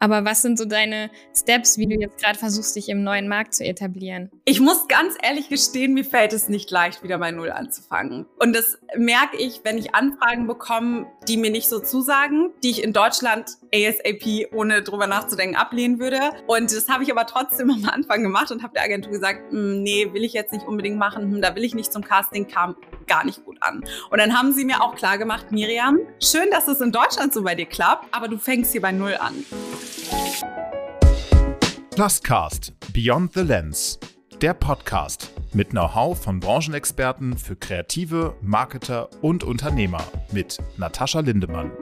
Aber was sind so deine Steps, wie du jetzt gerade versuchst, dich im neuen Markt zu etablieren? Ich muss ganz ehrlich gestehen, mir fällt es nicht leicht, wieder bei Null anzufangen. Und das merke ich, wenn ich Anfragen bekomme, die mir nicht so zusagen, die ich in Deutschland ASAP ohne drüber nachzudenken ablehnen würde. Und das habe ich aber trotzdem am Anfang gemacht und habe der Agentur gesagt, hm, nee, will ich jetzt nicht unbedingt machen, hm, da will ich nicht zum Casting, kam gar nicht gut an. Und dann haben sie mir auch klar gemacht, Miriam, schön, dass es in Deutschland so bei dir klappt, aber du fängst hier bei Null an. Pluscast Beyond the Lens. Der Podcast mit Know-how von Branchenexperten für Kreative, Marketer und Unternehmer mit Natascha Lindemann.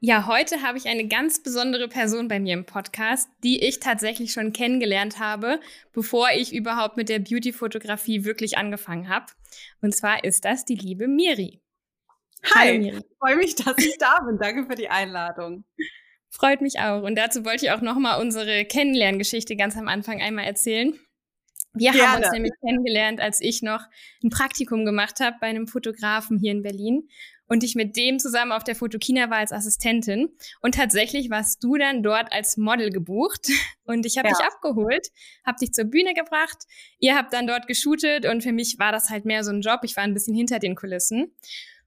Ja, heute habe ich eine ganz besondere Person bei mir im Podcast, die ich tatsächlich schon kennengelernt habe, bevor ich überhaupt mit der Beauty-Fotografie wirklich angefangen habe. Und zwar ist das die liebe Miri. Hi, Hallo, freue mich, dass ich da bin. Danke für die Einladung. Freut mich auch. Und dazu wollte ich auch nochmal unsere Kennenlerngeschichte ganz am Anfang einmal erzählen. Wir Gerne. haben uns nämlich kennengelernt, als ich noch ein Praktikum gemacht habe bei einem Fotografen hier in Berlin und ich mit dem zusammen auf der Fotokina war als Assistentin. Und tatsächlich warst du dann dort als Model gebucht und ich habe ja. dich abgeholt, habe dich zur Bühne gebracht. Ihr habt dann dort geshootet und für mich war das halt mehr so ein Job. Ich war ein bisschen hinter den Kulissen.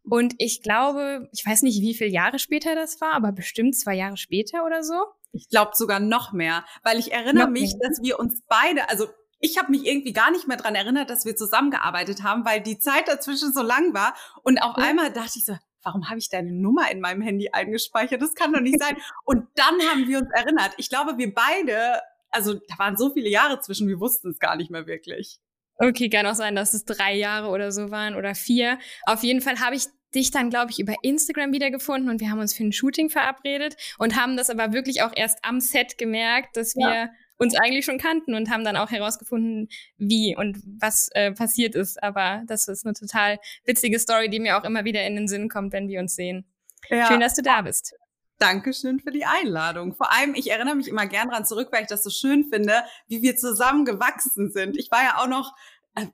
Und ich glaube, ich weiß nicht, wie viele Jahre später das war, aber bestimmt zwei Jahre später oder so. Ich glaube sogar noch mehr, weil ich erinnere noch mich, mehr. dass wir uns beide, also ich habe mich irgendwie gar nicht mehr dran erinnert, dass wir zusammengearbeitet haben, weil die Zeit dazwischen so lang war. Und auf ja. einmal dachte ich so, warum habe ich deine Nummer in meinem Handy eingespeichert? Das kann doch nicht sein. Und dann haben wir uns erinnert. Ich glaube, wir beide, also da waren so viele Jahre zwischen, wir wussten es gar nicht mehr wirklich. Okay, kann auch sein, dass es drei Jahre oder so waren oder vier. Auf jeden Fall habe ich dich dann, glaube ich, über Instagram wiedergefunden und wir haben uns für ein Shooting verabredet und haben das aber wirklich auch erst am Set gemerkt, dass wir ja. uns eigentlich schon kannten und haben dann auch herausgefunden, wie und was äh, passiert ist. Aber das ist eine total witzige Story, die mir auch immer wieder in den Sinn kommt, wenn wir uns sehen. Ja. Schön, dass du da bist. Dankeschön für die Einladung. Vor allem, ich erinnere mich immer gern dran zurück, weil ich das so schön finde, wie wir zusammen gewachsen sind. Ich war ja auch noch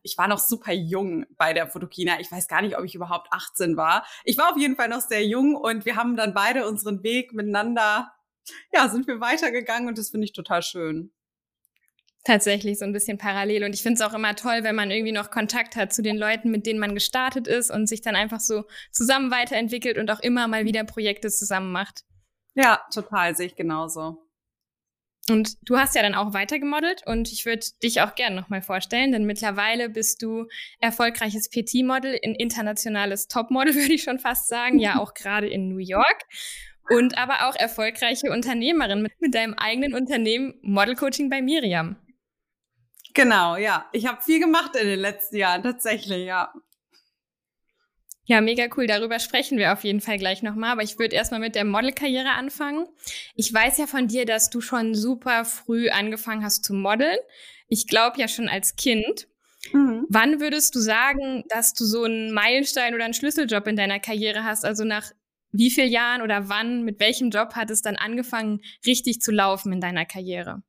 ich war noch super jung bei der Fotokina. Ich weiß gar nicht, ob ich überhaupt 18 war. Ich war auf jeden Fall noch sehr jung und wir haben dann beide unseren Weg miteinander, ja, sind wir weitergegangen und das finde ich total schön. Tatsächlich so ein bisschen parallel. Und ich finde es auch immer toll, wenn man irgendwie noch Kontakt hat zu den Leuten, mit denen man gestartet ist und sich dann einfach so zusammen weiterentwickelt und auch immer mal wieder Projekte zusammen macht. Ja, total, sehe ich genauso. Und du hast ja dann auch weiter gemodelt und ich würde dich auch gerne nochmal vorstellen, denn mittlerweile bist du erfolgreiches PT-Model, ein internationales Topmodel, würde ich schon fast sagen, ja auch gerade in New York. Und aber auch erfolgreiche Unternehmerin mit, mit deinem eigenen Unternehmen Model Coaching bei Miriam. Genau, ja. Ich habe viel gemacht in den letzten Jahren, tatsächlich, ja. Ja, mega cool. Darüber sprechen wir auf jeden Fall gleich nochmal. Aber ich würde erstmal mit der Modelkarriere anfangen. Ich weiß ja von dir, dass du schon super früh angefangen hast zu modeln. Ich glaube ja schon als Kind. Mhm. Wann würdest du sagen, dass du so einen Meilenstein oder einen Schlüsseljob in deiner Karriere hast? Also nach wie vielen Jahren oder wann, mit welchem Job hat es dann angefangen, richtig zu laufen in deiner Karriere?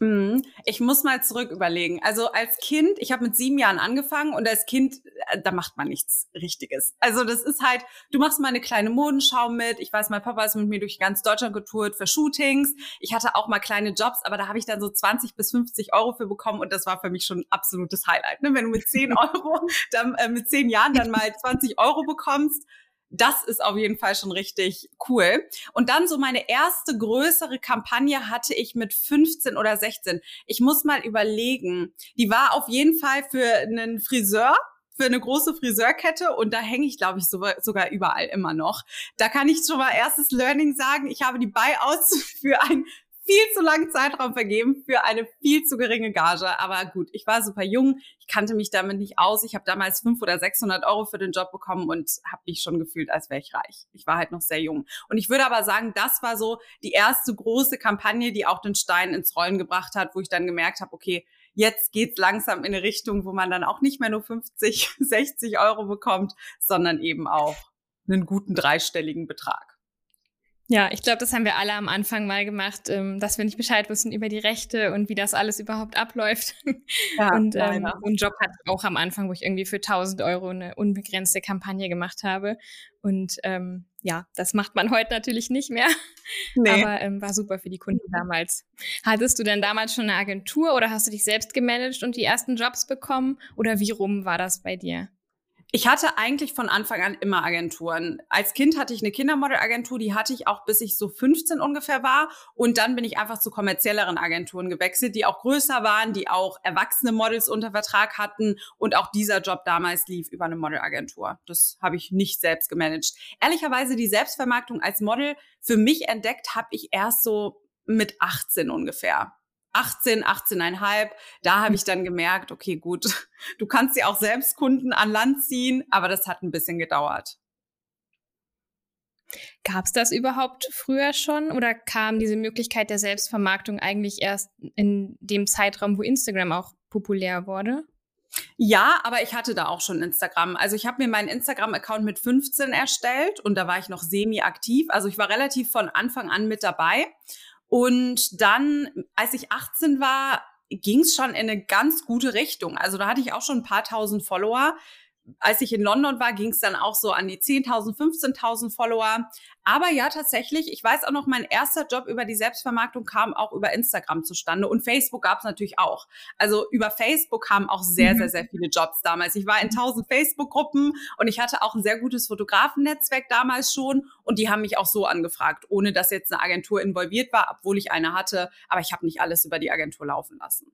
Mhm. Ich muss mal zurück überlegen. Also als Kind, ich habe mit sieben Jahren angefangen und als Kind, äh, da macht man nichts Richtiges. Also das ist halt, du machst mal eine kleine Modenschau mit. Ich weiß, mein Papa ist mit mir durch ganz Deutschland getourt für Shootings. Ich hatte auch mal kleine Jobs, aber da habe ich dann so 20 bis 50 Euro für bekommen und das war für mich schon ein absolutes Highlight. Ne? Wenn du mit 10 Euro, dann, äh, mit 10 Jahren dann mal 20 Euro bekommst, das ist auf jeden Fall schon richtig cool. Und dann so meine erste größere Kampagne hatte ich mit 15 oder 16. Ich muss mal überlegen. Die war auf jeden Fall für einen Friseur für eine große Friseurkette und da hänge ich, glaube ich, sogar überall immer noch. Da kann ich schon mal erstes Learning sagen. Ich habe die Buyouts für ein viel zu langen Zeitraum vergeben für eine viel zu geringe Gage. Aber gut, ich war super jung, ich kannte mich damit nicht aus. Ich habe damals 500 oder 600 Euro für den Job bekommen und habe mich schon gefühlt, als wäre ich reich. Ich war halt noch sehr jung. Und ich würde aber sagen, das war so die erste große Kampagne, die auch den Stein ins Rollen gebracht hat, wo ich dann gemerkt habe, okay, jetzt geht's langsam in eine Richtung, wo man dann auch nicht mehr nur 50, 60 Euro bekommt, sondern eben auch einen guten dreistelligen Betrag. Ja, ich glaube, das haben wir alle am Anfang mal gemacht, ähm, dass wir nicht Bescheid wissen über die Rechte und wie das alles überhaupt abläuft. Ja, und ähm, so einen Job hatte ich auch am Anfang, wo ich irgendwie für 1000 Euro eine unbegrenzte Kampagne gemacht habe. Und ähm, ja, das macht man heute natürlich nicht mehr. Nee. Aber ähm, war super für die Kunden damals. Hattest du denn damals schon eine Agentur oder hast du dich selbst gemanagt und die ersten Jobs bekommen? Oder wie rum war das bei dir? Ich hatte eigentlich von Anfang an immer Agenturen. Als Kind hatte ich eine Kindermodelagentur, die hatte ich auch bis ich so 15 ungefähr war. Und dann bin ich einfach zu kommerzielleren Agenturen gewechselt, die auch größer waren, die auch erwachsene Models unter Vertrag hatten. Und auch dieser Job damals lief über eine Modelagentur. Das habe ich nicht selbst gemanagt. Ehrlicherweise die Selbstvermarktung als Model für mich entdeckt habe ich erst so mit 18 ungefähr. 18, 18,5, da habe ich dann gemerkt, okay, gut, du kannst ja auch selbst Kunden an Land ziehen, aber das hat ein bisschen gedauert. Gab es das überhaupt früher schon oder kam diese Möglichkeit der Selbstvermarktung eigentlich erst in dem Zeitraum, wo Instagram auch populär wurde? Ja, aber ich hatte da auch schon Instagram. Also ich habe mir meinen Instagram-Account mit 15 erstellt und da war ich noch semi-aktiv. Also ich war relativ von Anfang an mit dabei. Und dann, als ich 18 war, ging es schon in eine ganz gute Richtung. Also da hatte ich auch schon ein paar tausend Follower als ich in London war, ging es dann auch so an die 10.000, 15.000 Follower. Aber ja, tatsächlich, ich weiß auch noch, mein erster Job über die Selbstvermarktung kam auch über Instagram zustande und Facebook gab es natürlich auch. Also über Facebook kamen auch sehr, mhm. sehr, sehr viele Jobs damals. Ich war in 1000 Facebook-Gruppen und ich hatte auch ein sehr gutes Fotografennetzwerk damals schon und die haben mich auch so angefragt, ohne dass jetzt eine Agentur involviert war, obwohl ich eine hatte. Aber ich habe nicht alles über die Agentur laufen lassen.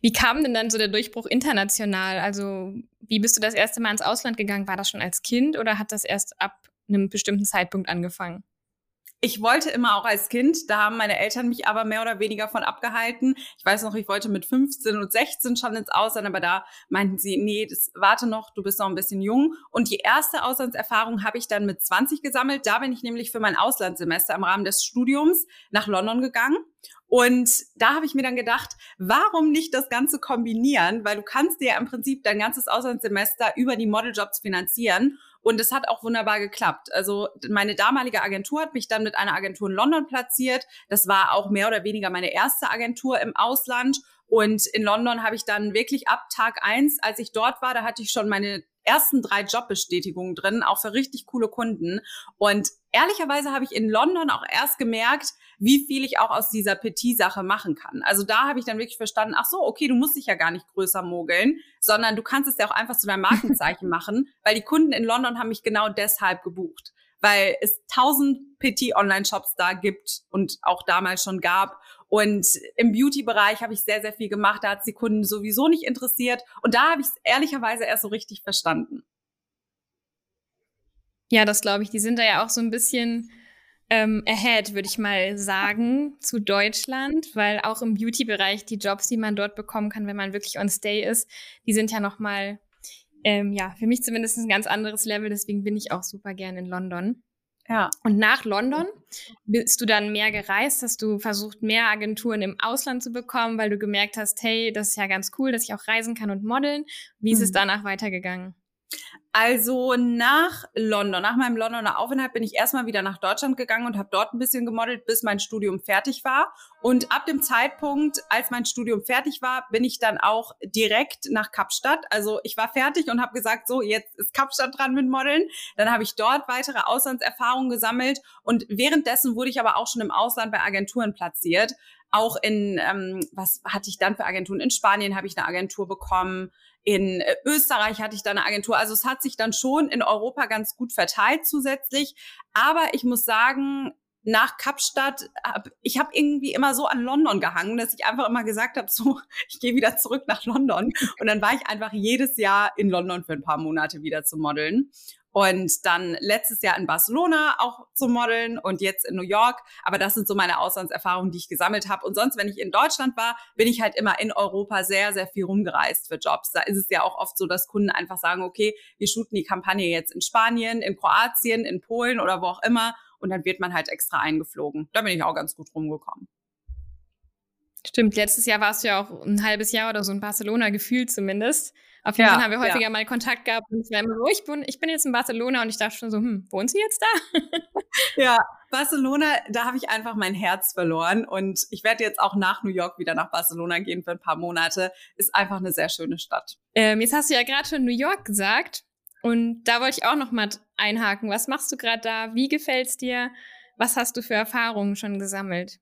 Wie kam denn dann so der Durchbruch international? Also, wie bist du das erste Mal ins Ausland gegangen? War das schon als Kind oder hat das erst ab einem bestimmten Zeitpunkt angefangen? Ich wollte immer auch als Kind, da haben meine Eltern mich aber mehr oder weniger von abgehalten. Ich weiß noch, ich wollte mit 15 und 16 schon ins Ausland, aber da meinten sie, nee, das warte noch, du bist noch ein bisschen jung. Und die erste Auslandserfahrung habe ich dann mit 20 gesammelt. Da bin ich nämlich für mein Auslandssemester im Rahmen des Studiums nach London gegangen. Und da habe ich mir dann gedacht, warum nicht das Ganze kombinieren? Weil du kannst dir ja im Prinzip dein ganzes Auslandssemester über die Modeljobs finanzieren. Und es hat auch wunderbar geklappt. Also meine damalige Agentur hat mich dann mit einer Agentur in London platziert. Das war auch mehr oder weniger meine erste Agentur im Ausland. Und in London habe ich dann wirklich ab Tag eins, als ich dort war, da hatte ich schon meine ersten drei Jobbestätigungen drin, auch für richtig coole Kunden. Und ehrlicherweise habe ich in London auch erst gemerkt, wie viel ich auch aus dieser Petit-Sache machen kann. Also da habe ich dann wirklich verstanden, ach so, okay, du musst dich ja gar nicht größer mogeln, sondern du kannst es ja auch einfach zu deinem Markenzeichen machen, weil die Kunden in London haben mich genau deshalb gebucht weil es tausend Petit-Online-Shops da gibt und auch damals schon gab. Und im Beauty-Bereich habe ich sehr, sehr viel gemacht. Da hat es die Kunden sowieso nicht interessiert. Und da habe ich es ehrlicherweise erst so richtig verstanden. Ja, das glaube ich. Die sind da ja auch so ein bisschen ähm, ahead, würde ich mal sagen, zu Deutschland, weil auch im Beauty-Bereich die Jobs, die man dort bekommen kann, wenn man wirklich on Stay ist, die sind ja noch mal, ähm, ja, für mich zumindest ein ganz anderes Level. Deswegen bin ich auch super gern in London. Ja. Und nach London bist du dann mehr gereist? Hast du versucht, mehr Agenturen im Ausland zu bekommen, weil du gemerkt hast, hey, das ist ja ganz cool, dass ich auch reisen kann und modeln. Wie ist mhm. es danach weitergegangen? Also nach London, nach meinem Londoner Aufenthalt bin ich erstmal wieder nach Deutschland gegangen und habe dort ein bisschen gemodelt, bis mein Studium fertig war. Und ab dem Zeitpunkt, als mein Studium fertig war, bin ich dann auch direkt nach Kapstadt. Also ich war fertig und habe gesagt, so jetzt ist Kapstadt dran mit Modeln. Dann habe ich dort weitere Auslandserfahrungen gesammelt und währenddessen wurde ich aber auch schon im Ausland bei Agenturen platziert. Auch in, ähm, was hatte ich dann für Agenturen? In Spanien habe ich eine Agentur bekommen. In äh, Österreich hatte ich da eine Agentur. Also es hat sich dann schon in Europa ganz gut verteilt zusätzlich. Aber ich muss sagen, nach Kapstadt, hab, ich habe irgendwie immer so an London gehangen, dass ich einfach immer gesagt habe, so, ich gehe wieder zurück nach London. Und dann war ich einfach jedes Jahr in London für ein paar Monate wieder zu modeln. Und dann letztes Jahr in Barcelona auch zu modeln und jetzt in New York. Aber das sind so meine Auslandserfahrungen, die ich gesammelt habe. Und sonst, wenn ich in Deutschland war, bin ich halt immer in Europa sehr, sehr viel rumgereist für Jobs. Da ist es ja auch oft so, dass Kunden einfach sagen, okay, wir shooten die Kampagne jetzt in Spanien, in Kroatien, in Polen oder wo auch immer. Und dann wird man halt extra eingeflogen. Da bin ich auch ganz gut rumgekommen. Stimmt, letztes Jahr warst du ja auch ein halbes Jahr oder so in Barcelona gefühlt zumindest. Auf jeden ja, Fall haben wir häufiger ja. mal Kontakt gehabt und es war immer so, ich bin, ich bin jetzt in Barcelona und ich dachte schon so, hm, wohnt sie jetzt da? ja, Barcelona, da habe ich einfach mein Herz verloren und ich werde jetzt auch nach New York wieder nach Barcelona gehen für ein paar Monate. Ist einfach eine sehr schöne Stadt. Ähm, jetzt hast du ja gerade schon New York gesagt. Und da wollte ich auch noch mal einhaken. Was machst du gerade da? Wie gefällt's dir? Was hast du für Erfahrungen schon gesammelt?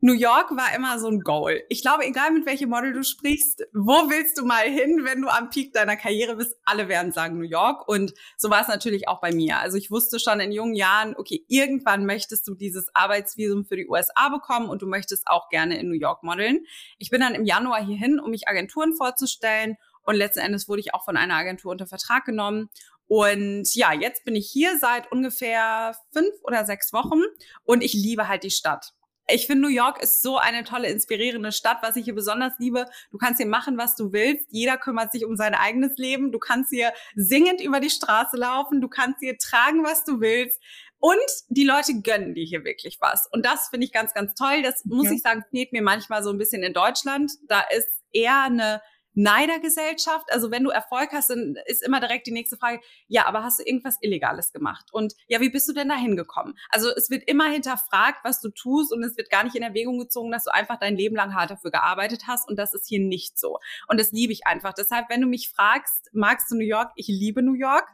New York war immer so ein Goal. Ich glaube, egal mit welchem Model du sprichst, wo willst du mal hin, wenn du am Peak deiner Karriere bist? Alle werden sagen New York. Und so war es natürlich auch bei mir. Also ich wusste schon in jungen Jahren, okay, irgendwann möchtest du dieses Arbeitsvisum für die USA bekommen und du möchtest auch gerne in New York modeln. Ich bin dann im Januar hierhin, um mich Agenturen vorzustellen. Und letzten Endes wurde ich auch von einer Agentur unter Vertrag genommen. Und ja, jetzt bin ich hier seit ungefähr fünf oder sechs Wochen und ich liebe halt die Stadt ich finde, New York ist so eine tolle, inspirierende Stadt, was ich hier besonders liebe. Du kannst hier machen, was du willst. Jeder kümmert sich um sein eigenes Leben. Du kannst hier singend über die Straße laufen. Du kannst hier tragen, was du willst. Und die Leute gönnen dir hier wirklich was. Und das finde ich ganz, ganz toll. Das muss ja. ich sagen, fehlt mir manchmal so ein bisschen in Deutschland. Da ist eher eine Neidergesellschaft. Also wenn du Erfolg hast, dann ist immer direkt die nächste Frage, ja, aber hast du irgendwas Illegales gemacht? Und ja, wie bist du denn da hingekommen? Also es wird immer hinterfragt, was du tust und es wird gar nicht in Erwägung gezogen, dass du einfach dein Leben lang hart dafür gearbeitet hast und das ist hier nicht so. Und das liebe ich einfach. Deshalb, wenn du mich fragst, magst du New York? Ich liebe New York.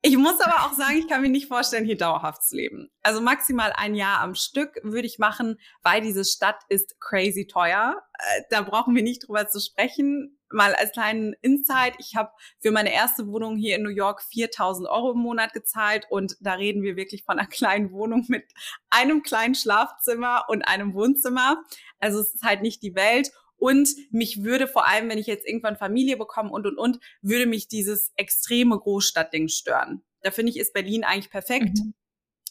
Ich muss aber auch sagen, ich kann mir nicht vorstellen, hier dauerhaft zu leben. Also maximal ein Jahr am Stück würde ich machen, weil diese Stadt ist crazy teuer. Äh, da brauchen wir nicht drüber zu sprechen. Mal als kleinen Insight, ich habe für meine erste Wohnung hier in New York 4000 Euro im Monat gezahlt und da reden wir wirklich von einer kleinen Wohnung mit einem kleinen Schlafzimmer und einem Wohnzimmer. Also es ist halt nicht die Welt. Und mich würde vor allem, wenn ich jetzt irgendwann Familie bekomme und, und, und, würde mich dieses extreme Großstadtding stören. Da finde ich, ist Berlin eigentlich perfekt. Mhm.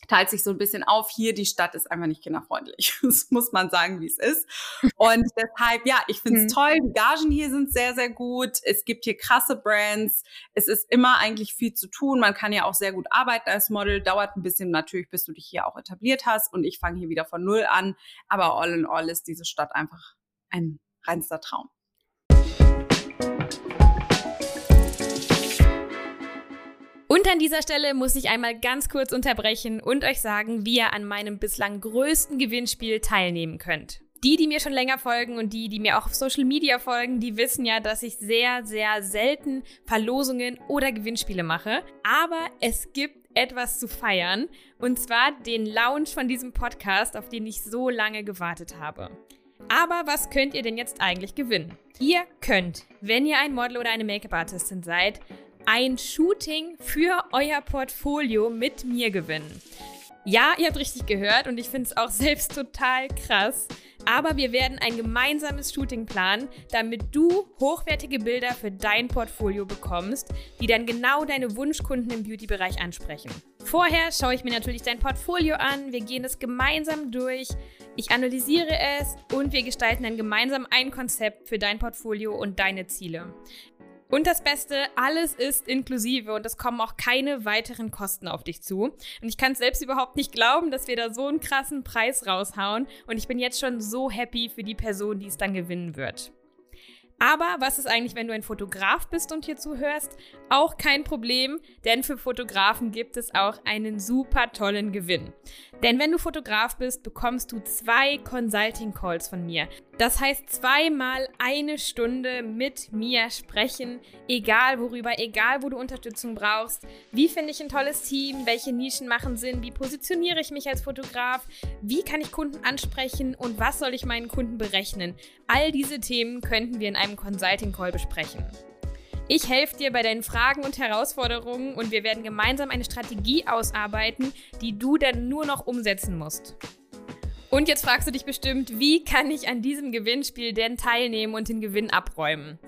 Teilt sich so ein bisschen auf. Hier, die Stadt ist einfach nicht kinderfreundlich. Das muss man sagen, wie es ist. Und deshalb, ja, ich finde es mhm. toll. Die Gagen hier sind sehr, sehr gut. Es gibt hier krasse Brands. Es ist immer eigentlich viel zu tun. Man kann ja auch sehr gut arbeiten als Model. Dauert ein bisschen natürlich, bis du dich hier auch etabliert hast. Und ich fange hier wieder von Null an. Aber all in all ist diese Stadt einfach ein reinster Traum. Und an dieser Stelle muss ich einmal ganz kurz unterbrechen und euch sagen, wie ihr an meinem bislang größten Gewinnspiel teilnehmen könnt. Die, die mir schon länger folgen und die, die mir auch auf Social Media folgen, die wissen ja, dass ich sehr, sehr selten Verlosungen oder Gewinnspiele mache. Aber es gibt etwas zu feiern. Und zwar den Launch von diesem Podcast, auf den ich so lange gewartet habe. Aber was könnt ihr denn jetzt eigentlich gewinnen? Ihr könnt, wenn ihr ein Model oder eine Make-up-Artistin seid, ein Shooting für euer Portfolio mit mir gewinnen. Ja, ihr habt richtig gehört und ich finde es auch selbst total krass. Aber wir werden ein gemeinsames Shooting planen, damit du hochwertige Bilder für dein Portfolio bekommst, die dann genau deine Wunschkunden im Beauty-Bereich ansprechen. Vorher schaue ich mir natürlich dein Portfolio an, wir gehen es gemeinsam durch, ich analysiere es und wir gestalten dann gemeinsam ein Konzept für dein Portfolio und deine Ziele. Und das Beste, alles ist inklusive und es kommen auch keine weiteren Kosten auf dich zu. Und ich kann es selbst überhaupt nicht glauben, dass wir da so einen krassen Preis raushauen. Und ich bin jetzt schon so happy für die Person, die es dann gewinnen wird. Aber was ist eigentlich, wenn du ein Fotograf bist und hier zuhörst? Auch kein Problem, denn für Fotografen gibt es auch einen super tollen Gewinn. Denn wenn du Fotograf bist, bekommst du zwei Consulting Calls von mir. Das heißt zweimal eine Stunde mit mir sprechen, egal worüber, egal wo du Unterstützung brauchst. Wie finde ich ein tolles Team? Welche Nischen machen Sinn? Wie positioniere ich mich als Fotograf? Wie kann ich Kunden ansprechen? Und was soll ich meinen Kunden berechnen? All diese Themen könnten wir in einem Consulting Call besprechen. Ich helfe dir bei deinen Fragen und Herausforderungen und wir werden gemeinsam eine Strategie ausarbeiten, die du dann nur noch umsetzen musst. Und jetzt fragst du dich bestimmt, wie kann ich an diesem Gewinnspiel denn teilnehmen und den Gewinn abräumen?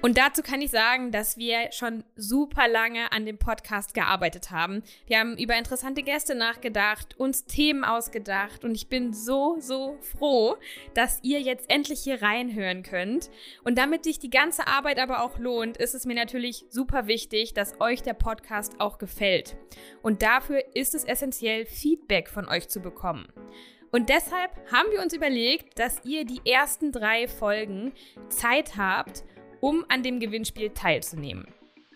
Und dazu kann ich sagen, dass wir schon super lange an dem Podcast gearbeitet haben. Wir haben über interessante Gäste nachgedacht, uns Themen ausgedacht und ich bin so, so froh, dass ihr jetzt endlich hier reinhören könnt. Und damit sich die ganze Arbeit aber auch lohnt, ist es mir natürlich super wichtig, dass euch der Podcast auch gefällt. Und dafür ist es essentiell, Feedback von euch zu bekommen. Und deshalb haben wir uns überlegt, dass ihr die ersten drei Folgen Zeit habt, um an dem Gewinnspiel teilzunehmen.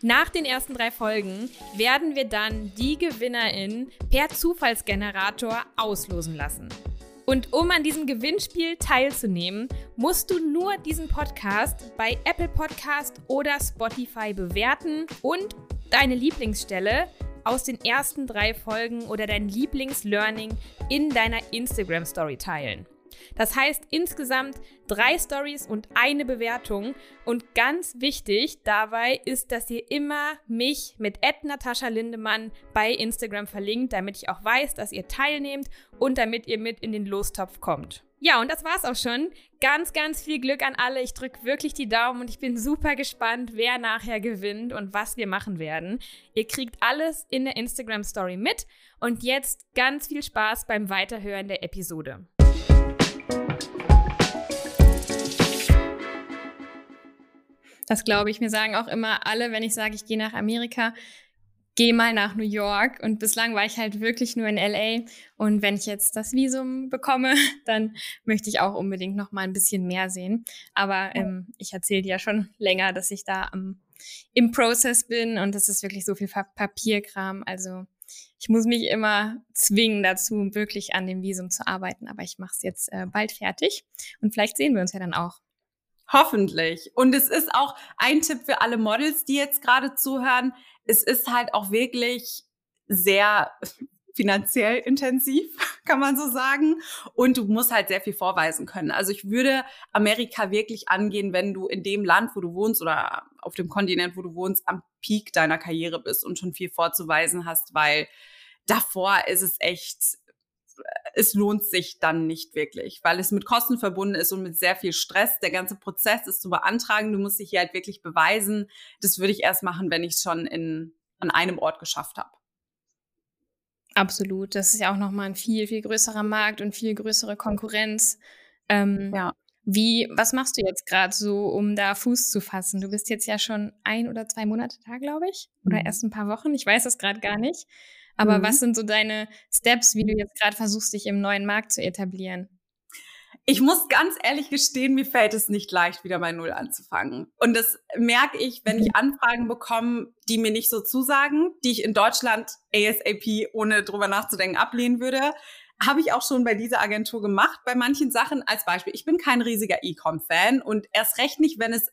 Nach den ersten drei Folgen werden wir dann die Gewinnerin per Zufallsgenerator auslosen lassen. Und um an diesem Gewinnspiel teilzunehmen, musst du nur diesen Podcast bei Apple Podcast oder Spotify bewerten und deine Lieblingsstelle aus den ersten drei Folgen oder dein Lieblingslearning in deiner Instagram Story teilen. Das heißt insgesamt drei Stories und eine Bewertung. Und ganz wichtig dabei ist, dass ihr immer mich mit Natascha Lindemann bei Instagram verlinkt, damit ich auch weiß, dass ihr teilnehmt und damit ihr mit in den Lostopf kommt. Ja, und das war's auch schon. Ganz, ganz viel Glück an alle. Ich drücke wirklich die Daumen und ich bin super gespannt, wer nachher gewinnt und was wir machen werden. Ihr kriegt alles in der Instagram Story mit. Und jetzt ganz viel Spaß beim Weiterhören der Episode. Das glaube ich. Mir sagen auch immer alle, wenn ich sage, ich gehe nach Amerika, geh mal nach New York. Und bislang war ich halt wirklich nur in LA. Und wenn ich jetzt das Visum bekomme, dann möchte ich auch unbedingt noch mal ein bisschen mehr sehen. Aber ähm, ich erzähle dir ja schon länger, dass ich da am, im Prozess bin und das ist wirklich so viel Papierkram. Also ich muss mich immer zwingen dazu, wirklich an dem Visum zu arbeiten. Aber ich mache es jetzt äh, bald fertig und vielleicht sehen wir uns ja dann auch. Hoffentlich. Und es ist auch ein Tipp für alle Models, die jetzt gerade zuhören es ist halt auch wirklich sehr finanziell intensiv, kann man so sagen. Und du musst halt sehr viel vorweisen können. Also ich würde Amerika wirklich angehen, wenn du in dem Land, wo du wohnst oder auf dem Kontinent, wo du wohnst, am Peak deiner Karriere bist und schon viel vorzuweisen hast, weil davor ist es echt, es lohnt sich dann nicht wirklich, weil es mit Kosten verbunden ist und mit sehr viel Stress. Der ganze Prozess ist zu beantragen. Du musst dich hier halt wirklich beweisen. Das würde ich erst machen, wenn ich es schon in, an einem Ort geschafft habe. Absolut. Das ist ja auch nochmal ein viel, viel größerer Markt und viel größere Konkurrenz. Ähm, ja. Wie, was machst du jetzt gerade so, um da Fuß zu fassen? Du bist jetzt ja schon ein oder zwei Monate da, glaube ich. Oder mhm. erst ein paar Wochen. Ich weiß das gerade gar nicht. Aber mhm. was sind so deine Steps, wie du jetzt gerade versuchst, dich im neuen Markt zu etablieren? Ich muss ganz ehrlich gestehen, mir fällt es nicht leicht, wieder bei Null anzufangen. Und das merke ich, wenn ich mhm. Anfragen bekomme, die mir nicht so zusagen, die ich in Deutschland ASAP ohne drüber nachzudenken ablehnen würde. Habe ich auch schon bei dieser Agentur gemacht, bei manchen Sachen. Als Beispiel, ich bin kein riesiger E-Com-Fan und erst recht nicht, wenn es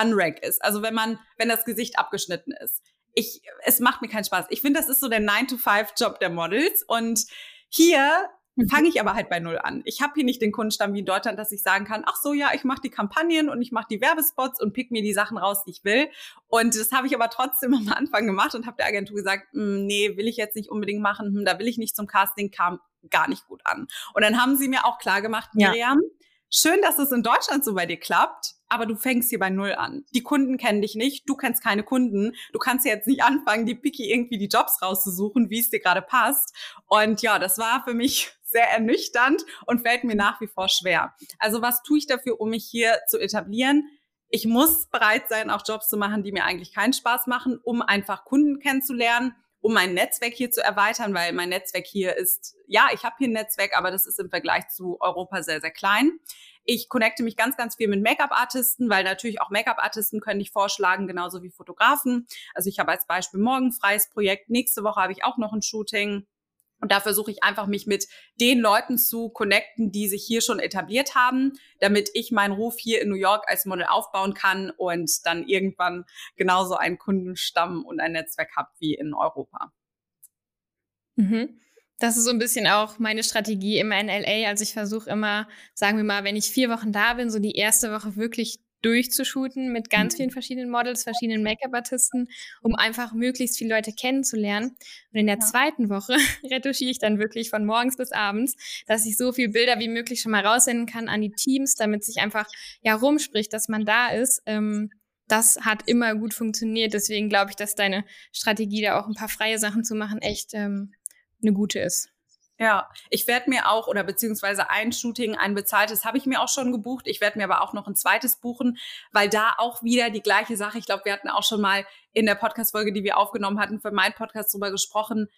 unrag ist. Also wenn man, wenn das Gesicht abgeschnitten ist ich, es macht mir keinen Spaß. Ich finde, das ist so der 9-to-5-Job der Models. Und hier. Fange ich aber halt bei Null an. Ich habe hier nicht den Kundenstamm wie in Deutschland, dass ich sagen kann, ach so, ja, ich mache die Kampagnen und ich mache die Werbespots und pick mir die Sachen raus, die ich will. Und das habe ich aber trotzdem am Anfang gemacht und habe der Agentur gesagt, hm, nee, will ich jetzt nicht unbedingt machen, hm, da will ich nicht zum Casting, kam gar nicht gut an. Und dann haben sie mir auch klar gemacht, Miriam, ja. schön, dass es in Deutschland so bei dir klappt aber du fängst hier bei Null an. Die Kunden kennen dich nicht, du kennst keine Kunden. Du kannst jetzt nicht anfangen, die Picky irgendwie die Jobs rauszusuchen, wie es dir gerade passt. Und ja, das war für mich sehr ernüchternd und fällt mir nach wie vor schwer. Also was tue ich dafür, um mich hier zu etablieren? Ich muss bereit sein, auch Jobs zu machen, die mir eigentlich keinen Spaß machen, um einfach Kunden kennenzulernen, um mein Netzwerk hier zu erweitern, weil mein Netzwerk hier ist, ja, ich habe hier ein Netzwerk, aber das ist im Vergleich zu Europa sehr, sehr klein. Ich connecte mich ganz, ganz viel mit Make-up-Artisten, weil natürlich auch Make-up-Artisten können dich vorschlagen, genauso wie Fotografen. Also ich habe als Beispiel morgen freies Projekt. Nächste Woche habe ich auch noch ein Shooting. Und da versuche ich einfach, mich mit den Leuten zu connecten, die sich hier schon etabliert haben, damit ich meinen Ruf hier in New York als Model aufbauen kann und dann irgendwann genauso einen Kundenstamm und ein Netzwerk habe wie in Europa. Mhm. Das ist so ein bisschen auch meine Strategie immer in LA. Also ich versuche immer, sagen wir mal, wenn ich vier Wochen da bin, so die erste Woche wirklich durchzushooten mit ganz mhm. vielen verschiedenen Models, verschiedenen Make-up-Artisten, um einfach möglichst viele Leute kennenzulernen. Und in der ja. zweiten Woche retuschiere ich dann wirklich von morgens bis abends, dass ich so viele Bilder wie möglich schon mal raussenden kann an die Teams, damit sich einfach ja rumspricht, dass man da ist. Ähm, das hat immer gut funktioniert. Deswegen glaube ich, dass deine Strategie, da auch ein paar freie Sachen zu machen, echt ähm, eine gute ist. Ja, ich werde mir auch, oder beziehungsweise ein Shooting, ein bezahltes, habe ich mir auch schon gebucht. Ich werde mir aber auch noch ein zweites buchen, weil da auch wieder die gleiche Sache, ich glaube, wir hatten auch schon mal in der Podcast-Folge, die wir aufgenommen hatten, für meinen Podcast drüber gesprochen.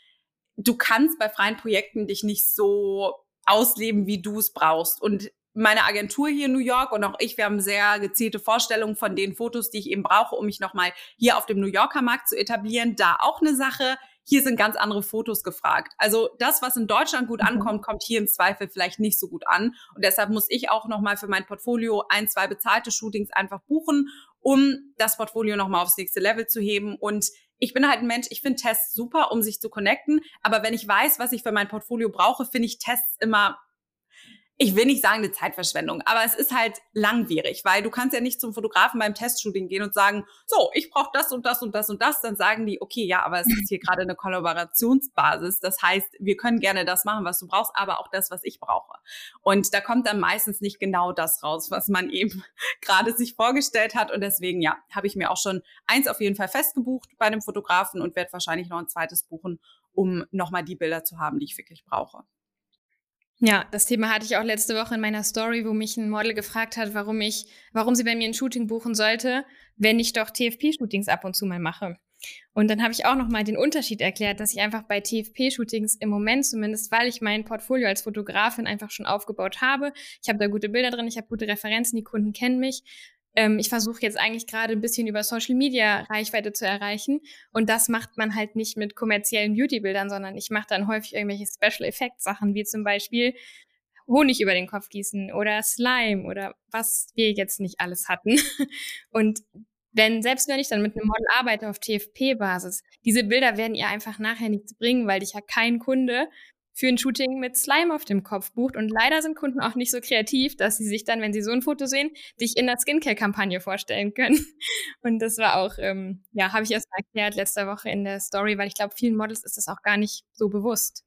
Du kannst bei freien Projekten dich nicht so ausleben, wie du es brauchst. Und meine Agentur hier in New York und auch ich, wir haben sehr gezielte Vorstellungen von den Fotos, die ich eben brauche, um mich nochmal hier auf dem New Yorker Markt zu etablieren. Da auch eine Sache hier sind ganz andere Fotos gefragt. Also das, was in Deutschland gut mhm. ankommt, kommt hier im Zweifel vielleicht nicht so gut an. Und deshalb muss ich auch nochmal für mein Portfolio ein, zwei bezahlte Shootings einfach buchen, um das Portfolio nochmal aufs nächste Level zu heben. Und ich bin halt ein Mensch, ich finde Tests super, um sich zu connecten. Aber wenn ich weiß, was ich für mein Portfolio brauche, finde ich Tests immer ich will nicht sagen eine Zeitverschwendung, aber es ist halt langwierig, weil du kannst ja nicht zum Fotografen beim Testshooting gehen und sagen, so, ich brauche das und das und das und das. Dann sagen die, okay, ja, aber es ist hier gerade eine Kollaborationsbasis. Das heißt, wir können gerne das machen, was du brauchst, aber auch das, was ich brauche. Und da kommt dann meistens nicht genau das raus, was man eben gerade sich vorgestellt hat. Und deswegen, ja, habe ich mir auch schon eins auf jeden Fall festgebucht bei einem Fotografen und werde wahrscheinlich noch ein zweites buchen, um nochmal die Bilder zu haben, die ich wirklich brauche. Ja, das Thema hatte ich auch letzte Woche in meiner Story, wo mich ein Model gefragt hat, warum ich, warum sie bei mir ein Shooting buchen sollte, wenn ich doch TFP-Shootings ab und zu mal mache. Und dann habe ich auch nochmal den Unterschied erklärt, dass ich einfach bei TFP-Shootings im Moment zumindest, weil ich mein Portfolio als Fotografin einfach schon aufgebaut habe, ich habe da gute Bilder drin, ich habe gute Referenzen, die Kunden kennen mich, ähm, ich versuche jetzt eigentlich gerade ein bisschen über Social Media Reichweite zu erreichen. Und das macht man halt nicht mit kommerziellen Beauty-Bildern, sondern ich mache dann häufig irgendwelche Special Effect Sachen, wie zum Beispiel Honig über den Kopf gießen oder Slime oder was wir jetzt nicht alles hatten. Und wenn, selbst wenn ich dann mit einem Model arbeite auf TFP-Basis, diese Bilder werden ihr einfach nachher nichts bringen, weil dich ja kein Kunde für ein Shooting mit Slime auf dem Kopf bucht. Und leider sind Kunden auch nicht so kreativ, dass sie sich dann, wenn sie so ein Foto sehen, dich in der Skincare-Kampagne vorstellen können. Und das war auch, ähm, ja, habe ich erst mal erklärt letzte Woche in der Story, weil ich glaube, vielen Models ist das auch gar nicht so bewusst.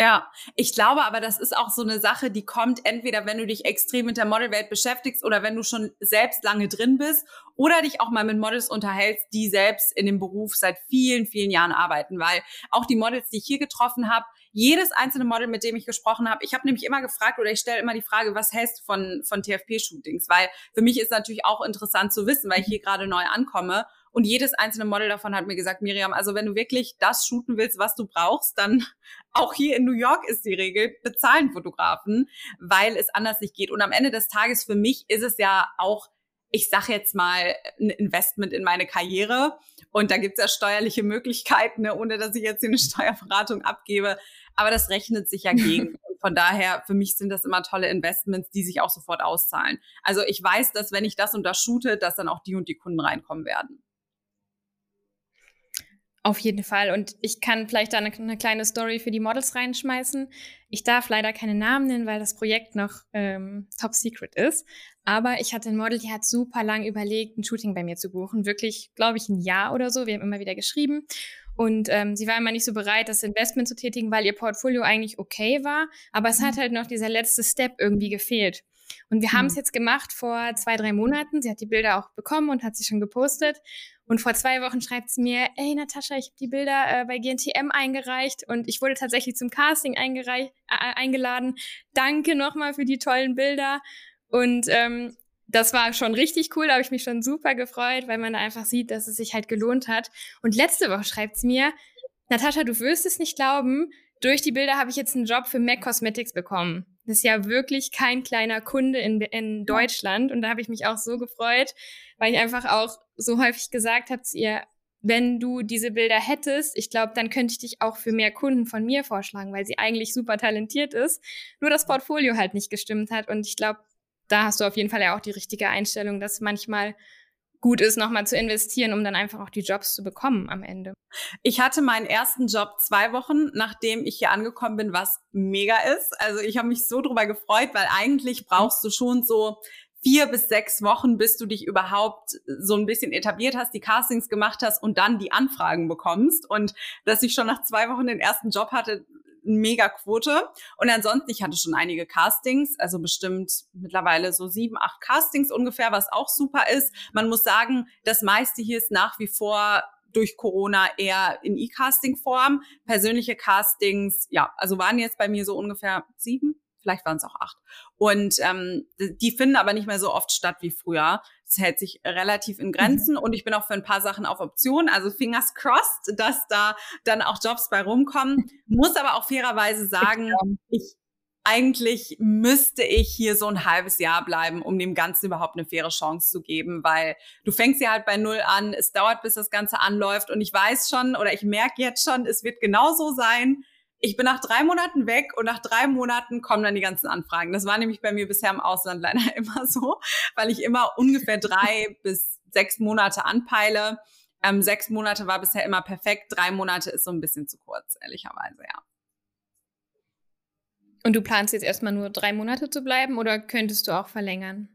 Ja, ich glaube aber, das ist auch so eine Sache, die kommt entweder, wenn du dich extrem mit der Modelwelt beschäftigst oder wenn du schon selbst lange drin bist oder dich auch mal mit Models unterhältst, die selbst in dem Beruf seit vielen, vielen Jahren arbeiten, weil auch die Models, die ich hier getroffen habe, jedes einzelne Model, mit dem ich gesprochen habe, ich habe nämlich immer gefragt oder ich stelle immer die Frage, was hältst du von, von TFP-Shootings? Weil für mich ist natürlich auch interessant zu wissen, weil ich hier gerade neu ankomme und jedes einzelne Model davon hat mir gesagt, Miriam, also wenn du wirklich das shooten willst, was du brauchst, dann auch hier in New York ist die Regel, bezahlen Fotografen, weil es anders nicht geht. Und am Ende des Tages für mich ist es ja auch ich sage jetzt mal, ein Investment in meine Karriere. Und da gibt es ja steuerliche Möglichkeiten, ne, ohne dass ich jetzt hier eine Steuerberatung abgebe. Aber das rechnet sich ja gegen. Von daher, für mich sind das immer tolle Investments, die sich auch sofort auszahlen. Also ich weiß, dass wenn ich das und das shoote, dass dann auch die und die Kunden reinkommen werden. Auf jeden Fall. Und ich kann vielleicht da eine, eine, kleine Story für die Models reinschmeißen. Ich darf leider keine Namen nennen, weil das Projekt noch ähm, top secret ist. Aber ich hatte ein Model, die hat super lang überlegt, ein Shooting bei mir zu buchen. Wirklich, glaube ich, ein Jahr oder so. Wir haben immer wieder geschrieben. Und ähm, sie war immer nicht so bereit, das Investment zu tätigen, weil ihr Portfolio eigentlich okay war. Aber es hat mhm. halt noch dieser letzte Step irgendwie gefehlt. Und wir mhm. haben es jetzt gemacht vor zwei, drei Monaten. Sie hat die Bilder auch bekommen und hat sie schon gepostet. Und vor zwei Wochen schreibt sie mir, ey Natascha, ich habe die Bilder äh, bei GNTM eingereicht und ich wurde tatsächlich zum Casting eingereich, äh, eingeladen. Danke nochmal für die tollen Bilder. Und ähm, das war schon richtig cool, da habe ich mich schon super gefreut, weil man da einfach sieht, dass es sich halt gelohnt hat. Und letzte Woche schreibt sie mir, Natascha, du wirst es nicht glauben, durch die Bilder habe ich jetzt einen Job für MAC Cosmetics bekommen. Das ist ja wirklich kein kleiner Kunde in, in Deutschland. Und da habe ich mich auch so gefreut, weil ich einfach auch so häufig gesagt habe zu ihr, wenn du diese Bilder hättest, ich glaube, dann könnte ich dich auch für mehr Kunden von mir vorschlagen, weil sie eigentlich super talentiert ist. Nur das Portfolio halt nicht gestimmt hat. Und ich glaube, da hast du auf jeden Fall ja auch die richtige Einstellung, dass manchmal gut ist, nochmal zu investieren, um dann einfach auch die Jobs zu bekommen am Ende. Ich hatte meinen ersten Job zwei Wochen, nachdem ich hier angekommen bin, was mega ist. Also ich habe mich so drüber gefreut, weil eigentlich brauchst du schon so vier bis sechs Wochen, bis du dich überhaupt so ein bisschen etabliert hast, die Castings gemacht hast und dann die Anfragen bekommst. Und dass ich schon nach zwei Wochen den ersten Job hatte, mega Quote. Und ansonsten, ich hatte schon einige Castings, also bestimmt mittlerweile so sieben, acht Castings ungefähr, was auch super ist. Man muss sagen, das meiste hier ist nach wie vor durch Corona eher in E-Casting-Form. Persönliche Castings, ja, also waren jetzt bei mir so ungefähr sieben, vielleicht waren es auch acht. Und ähm, die finden aber nicht mehr so oft statt wie früher. Es hält sich relativ in Grenzen mhm. und ich bin auch für ein paar Sachen auf Option. Also fingers crossed, dass da dann auch Jobs bei rumkommen. Muss aber auch fairerweise sagen, ich eigentlich müsste ich hier so ein halbes Jahr bleiben, um dem Ganzen überhaupt eine faire Chance zu geben, weil du fängst ja halt bei Null an, es dauert, bis das Ganze anläuft und ich weiß schon oder ich merke jetzt schon, es wird genauso sein. Ich bin nach drei Monaten weg und nach drei Monaten kommen dann die ganzen Anfragen. Das war nämlich bei mir bisher im Ausland leider immer so, weil ich immer ungefähr drei bis sechs Monate anpeile. Ähm, sechs Monate war bisher immer perfekt, drei Monate ist so ein bisschen zu kurz, ehrlicherweise, ja. Und du planst jetzt erstmal nur drei Monate zu bleiben oder könntest du auch verlängern?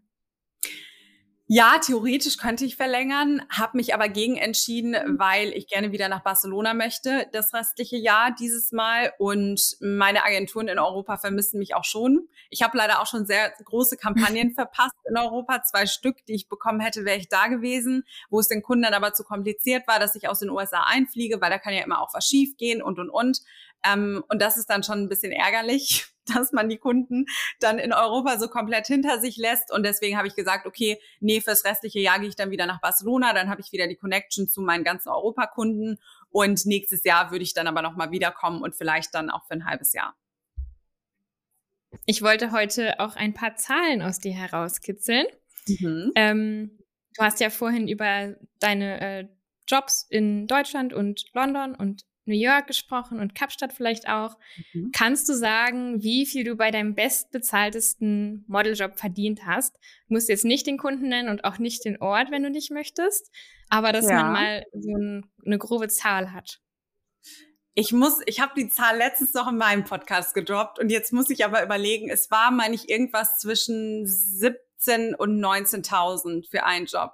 Ja, theoretisch könnte ich verlängern, habe mich aber gegen entschieden, weil ich gerne wieder nach Barcelona möchte, das restliche Jahr dieses Mal. Und meine Agenturen in Europa vermissen mich auch schon. Ich habe leider auch schon sehr große Kampagnen verpasst in Europa. Zwei Stück, die ich bekommen hätte, wäre ich da gewesen, wo es den Kunden dann aber zu kompliziert war, dass ich aus den USA einfliege, weil da kann ja immer auch was schief gehen und, und, und. Ähm, und das ist dann schon ein bisschen ärgerlich, dass man die Kunden dann in Europa so komplett hinter sich lässt. Und deswegen habe ich gesagt, okay, nee, fürs restliche Jahr gehe ich dann wieder nach Barcelona, dann habe ich wieder die Connection zu meinen ganzen Europakunden. Und nächstes Jahr würde ich dann aber nochmal wiederkommen und vielleicht dann auch für ein halbes Jahr. Ich wollte heute auch ein paar Zahlen aus dir herauskitzeln. Mhm. Ähm, du hast ja vorhin über deine äh, Jobs in Deutschland und London und New York gesprochen und Kapstadt vielleicht auch. Mhm. Kannst du sagen, wie viel du bei deinem bestbezahltesten Modeljob verdient hast? Du musst jetzt nicht den Kunden nennen und auch nicht den Ort, wenn du nicht möchtest, aber dass ja. man mal so ein, eine grobe Zahl hat. Ich muss, ich habe die Zahl letztens noch in meinem Podcast gedroppt und jetzt muss ich aber überlegen, es war, meine ich, irgendwas zwischen 17 und 19.000 für einen Job.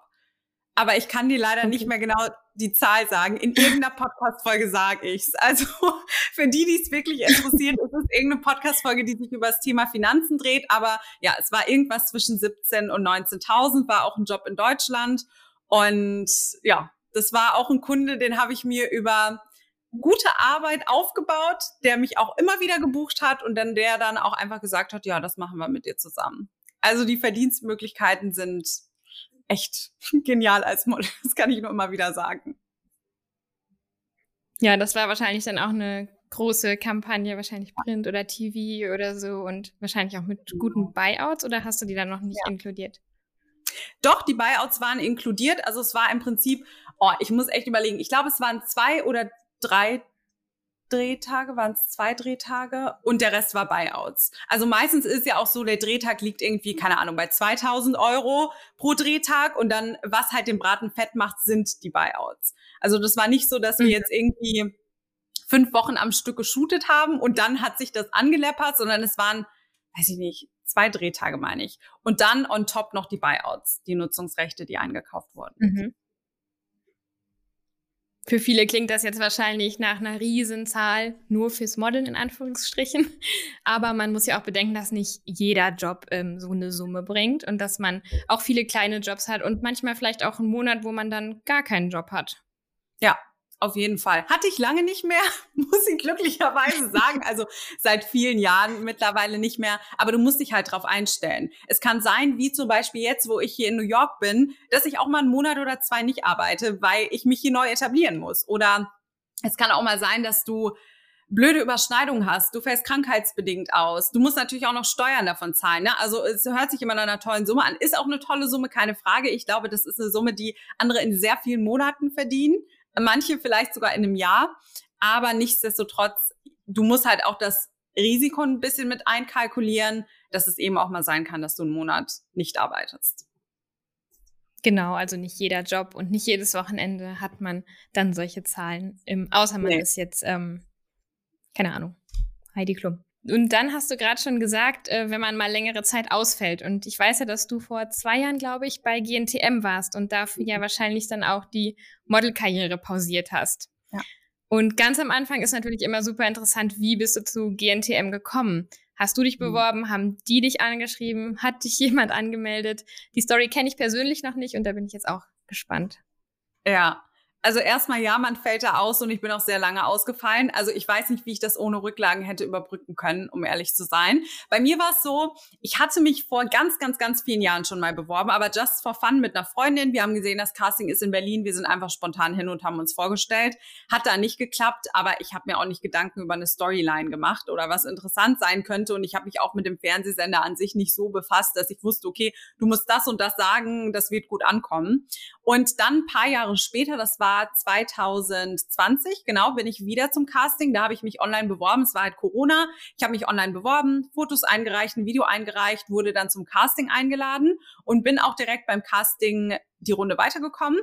Aber ich kann dir leider okay. nicht mehr genau die Zahl sagen. In irgendeiner Podcast-Folge sage ich's. Also für die, die es wirklich interessiert, ist es irgendeine Podcast-Folge, die sich über das Thema Finanzen dreht. Aber ja, es war irgendwas zwischen 17 und 19.000, war auch ein Job in Deutschland. Und ja, das war auch ein Kunde, den habe ich mir über gute Arbeit aufgebaut, der mich auch immer wieder gebucht hat und dann der dann auch einfach gesagt hat, ja, das machen wir mit dir zusammen. Also die Verdienstmöglichkeiten sind echt genial als Model. Das kann ich nur immer wieder sagen. Ja, das war wahrscheinlich dann auch eine große Kampagne, wahrscheinlich Print oder TV oder so und wahrscheinlich auch mit guten Buyouts oder hast du die dann noch nicht ja. inkludiert? Doch, die Buyouts waren inkludiert. Also es war im Prinzip, oh, ich muss echt überlegen, ich glaube, es waren zwei oder drei Drehtage, waren es zwei Drehtage und der Rest war Buyouts. Also meistens ist ja auch so, der Drehtag liegt irgendwie, keine Ahnung, bei 2000 Euro pro Drehtag und dann, was halt den Braten fett macht, sind die Buyouts. Also das war nicht so, dass wir mhm. jetzt irgendwie fünf Wochen am Stück geshootet haben und dann hat sich das angeleppert, sondern es waren, weiß ich nicht, zwei Drehtage meine ich. Und dann on top noch die Buyouts, die Nutzungsrechte, die eingekauft wurden. Mhm. Für viele klingt das jetzt wahrscheinlich nach einer Riesenzahl, nur fürs Modeln in Anführungsstrichen. Aber man muss ja auch bedenken, dass nicht jeder Job ähm, so eine Summe bringt und dass man auch viele kleine Jobs hat und manchmal vielleicht auch einen Monat, wo man dann gar keinen Job hat. Ja, auf jeden Fall. Hatte ich lange nicht mehr, muss ich glücklicherweise sagen. Also seit vielen Jahren mittlerweile nicht mehr. Aber du musst dich halt drauf einstellen. Es kann sein, wie zum Beispiel jetzt, wo ich hier in New York bin, dass ich auch mal einen Monat oder zwei nicht arbeite, weil ich mich hier neu etablieren muss. Oder es kann auch mal sein, dass du blöde Überschneidungen hast, du fällst krankheitsbedingt aus. Du musst natürlich auch noch Steuern davon zahlen. Ne? Also es hört sich immer nach einer tollen Summe an. Ist auch eine tolle Summe, keine Frage. Ich glaube, das ist eine Summe, die andere in sehr vielen Monaten verdienen manche vielleicht sogar in einem Jahr. Aber nichtsdestotrotz, du musst halt auch das Risiko ein bisschen mit einkalkulieren, dass es eben auch mal sein kann, dass du einen Monat nicht arbeitest. Genau, also nicht jeder Job und nicht jedes Wochenende hat man dann solche Zahlen, im, außer man nee. ist jetzt, ähm, keine Ahnung, Heidi Klum. Und dann hast du gerade schon gesagt, äh, wenn man mal längere Zeit ausfällt. Und ich weiß ja, dass du vor zwei Jahren, glaube ich, bei GNTM warst und dafür ja mhm. wahrscheinlich dann auch die Modelkarriere pausiert hast. Ja. Und ganz am Anfang ist natürlich immer super interessant, wie bist du zu GNTM gekommen? Hast du dich mhm. beworben? Haben die dich angeschrieben? Hat dich jemand angemeldet? Die Story kenne ich persönlich noch nicht und da bin ich jetzt auch gespannt. Ja, Also erstmal ja, man fällt da aus und ich bin auch sehr lange ausgefallen. Also ich weiß nicht, wie ich das ohne Rücklagen hätte überbrücken können, um ehrlich zu sein. Bei mir war es so, ich hatte mich vor ganz, ganz, ganz vielen Jahren schon mal beworben, aber just for fun mit einer Freundin. Wir haben gesehen, das Casting ist in Berlin. Wir sind einfach spontan hin und haben uns vorgestellt. Hat da nicht geklappt, aber ich habe mir auch nicht Gedanken über eine Storyline gemacht oder was interessant sein könnte. Und ich habe mich auch mit dem Fernsehsender an sich nicht so befasst, dass ich wusste, okay, du musst das und das sagen, das wird gut ankommen. Und dann ein paar Jahre später, das war 2020, genau, bin ich wieder zum Casting. Da habe ich mich online beworben. Es war halt Corona. Ich habe mich online beworben, Fotos eingereicht, ein Video eingereicht, wurde dann zum Casting eingeladen und bin auch direkt beim Casting die Runde weitergekommen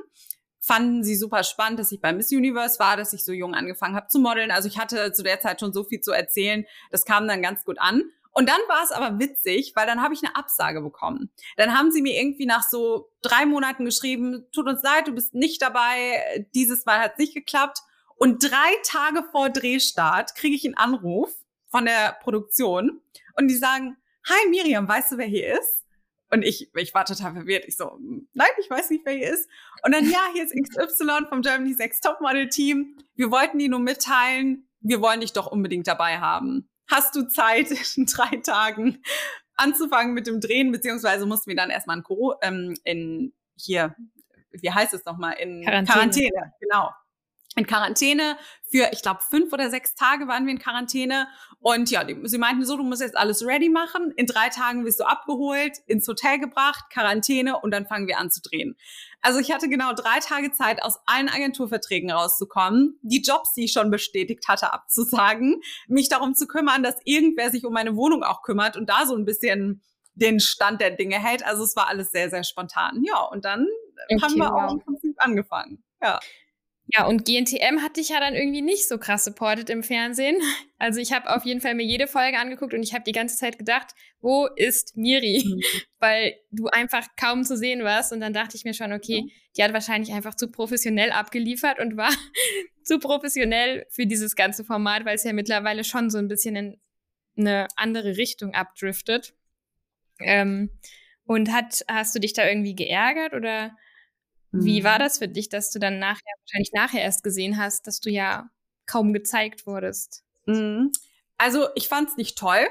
fanden sie super spannend, dass ich bei Miss Universe war, dass ich so jung angefangen habe zu modeln. Also ich hatte zu der Zeit schon so viel zu erzählen. Das kam dann ganz gut an. Und dann war es aber witzig, weil dann habe ich eine Absage bekommen. Dann haben sie mir irgendwie nach so drei Monaten geschrieben, tut uns leid, du bist nicht dabei, dieses Mal hat es nicht geklappt. Und drei Tage vor Drehstart kriege ich einen Anruf von der Produktion und die sagen, hi Miriam, weißt du, wer hier ist? Und ich, ich war total verwirrt. Ich so, nein, ich weiß nicht, wer hier ist. Und dann, ja, hier ist XY vom Germany's Next Topmodel Team. Wir wollten dir nur mitteilen, wir wollen dich doch unbedingt dabei haben hast du Zeit, in drei Tagen anzufangen mit dem Drehen, beziehungsweise mussten wir dann erstmal in, ähm, in hier, wie heißt es nochmal, in Quarantäne. Quarantäne, genau in Quarantäne für, ich glaube, fünf oder sechs Tage waren wir in Quarantäne. Und ja, die, sie meinten so, du musst jetzt alles ready machen. In drei Tagen wirst du abgeholt, ins Hotel gebracht, Quarantäne und dann fangen wir an zu drehen. Also ich hatte genau drei Tage Zeit, aus allen Agenturverträgen rauszukommen, die Jobs, die ich schon bestätigt hatte, abzusagen, mich darum zu kümmern, dass irgendwer sich um meine Wohnung auch kümmert und da so ein bisschen den Stand der Dinge hält. Also es war alles sehr, sehr spontan. Ja, und dann okay, haben wir auch im Prinzip angefangen. Ja. Ja, und GNTM hatte ich ja dann irgendwie nicht so krass supported im Fernsehen. Also ich habe auf jeden Fall mir jede Folge angeguckt und ich habe die ganze Zeit gedacht, wo ist Miri? Mhm. Weil du einfach kaum zu sehen warst. Und dann dachte ich mir schon, okay, die hat wahrscheinlich einfach zu professionell abgeliefert und war zu professionell für dieses ganze Format, weil es ja mittlerweile schon so ein bisschen in eine andere Richtung abdriftet. Ähm, und hat, hast du dich da irgendwie geärgert oder wie war mhm. das für dich, dass du dann nachher, wahrscheinlich nachher erst gesehen hast, dass du ja kaum gezeigt wurdest? Mhm. Also ich fand es nicht toll,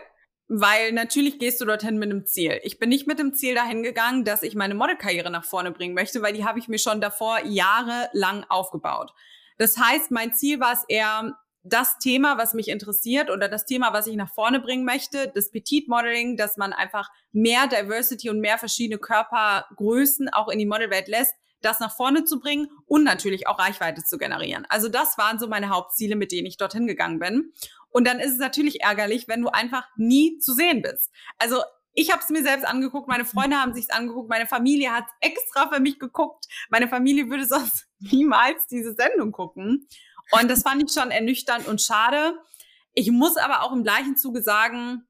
weil natürlich gehst du dorthin mit einem Ziel. Ich bin nicht mit dem Ziel dahin gegangen, dass ich meine Modelkarriere nach vorne bringen möchte, weil die habe ich mir schon davor jahrelang aufgebaut. Das heißt, mein Ziel war es eher, das Thema, was mich interessiert oder das Thema, was ich nach vorne bringen möchte, das Petit Modeling, dass man einfach mehr Diversity und mehr verschiedene Körpergrößen auch in die Modelwelt lässt, das nach vorne zu bringen und natürlich auch Reichweite zu generieren. Also das waren so meine Hauptziele, mit denen ich dorthin gegangen bin. Und dann ist es natürlich ärgerlich, wenn du einfach nie zu sehen bist. Also ich habe es mir selbst angeguckt, meine Freunde haben sich's angeguckt, meine Familie hat extra für mich geguckt. Meine Familie würde sonst niemals diese Sendung gucken. Und das fand ich schon ernüchternd und schade. Ich muss aber auch im gleichen Zuge sagen,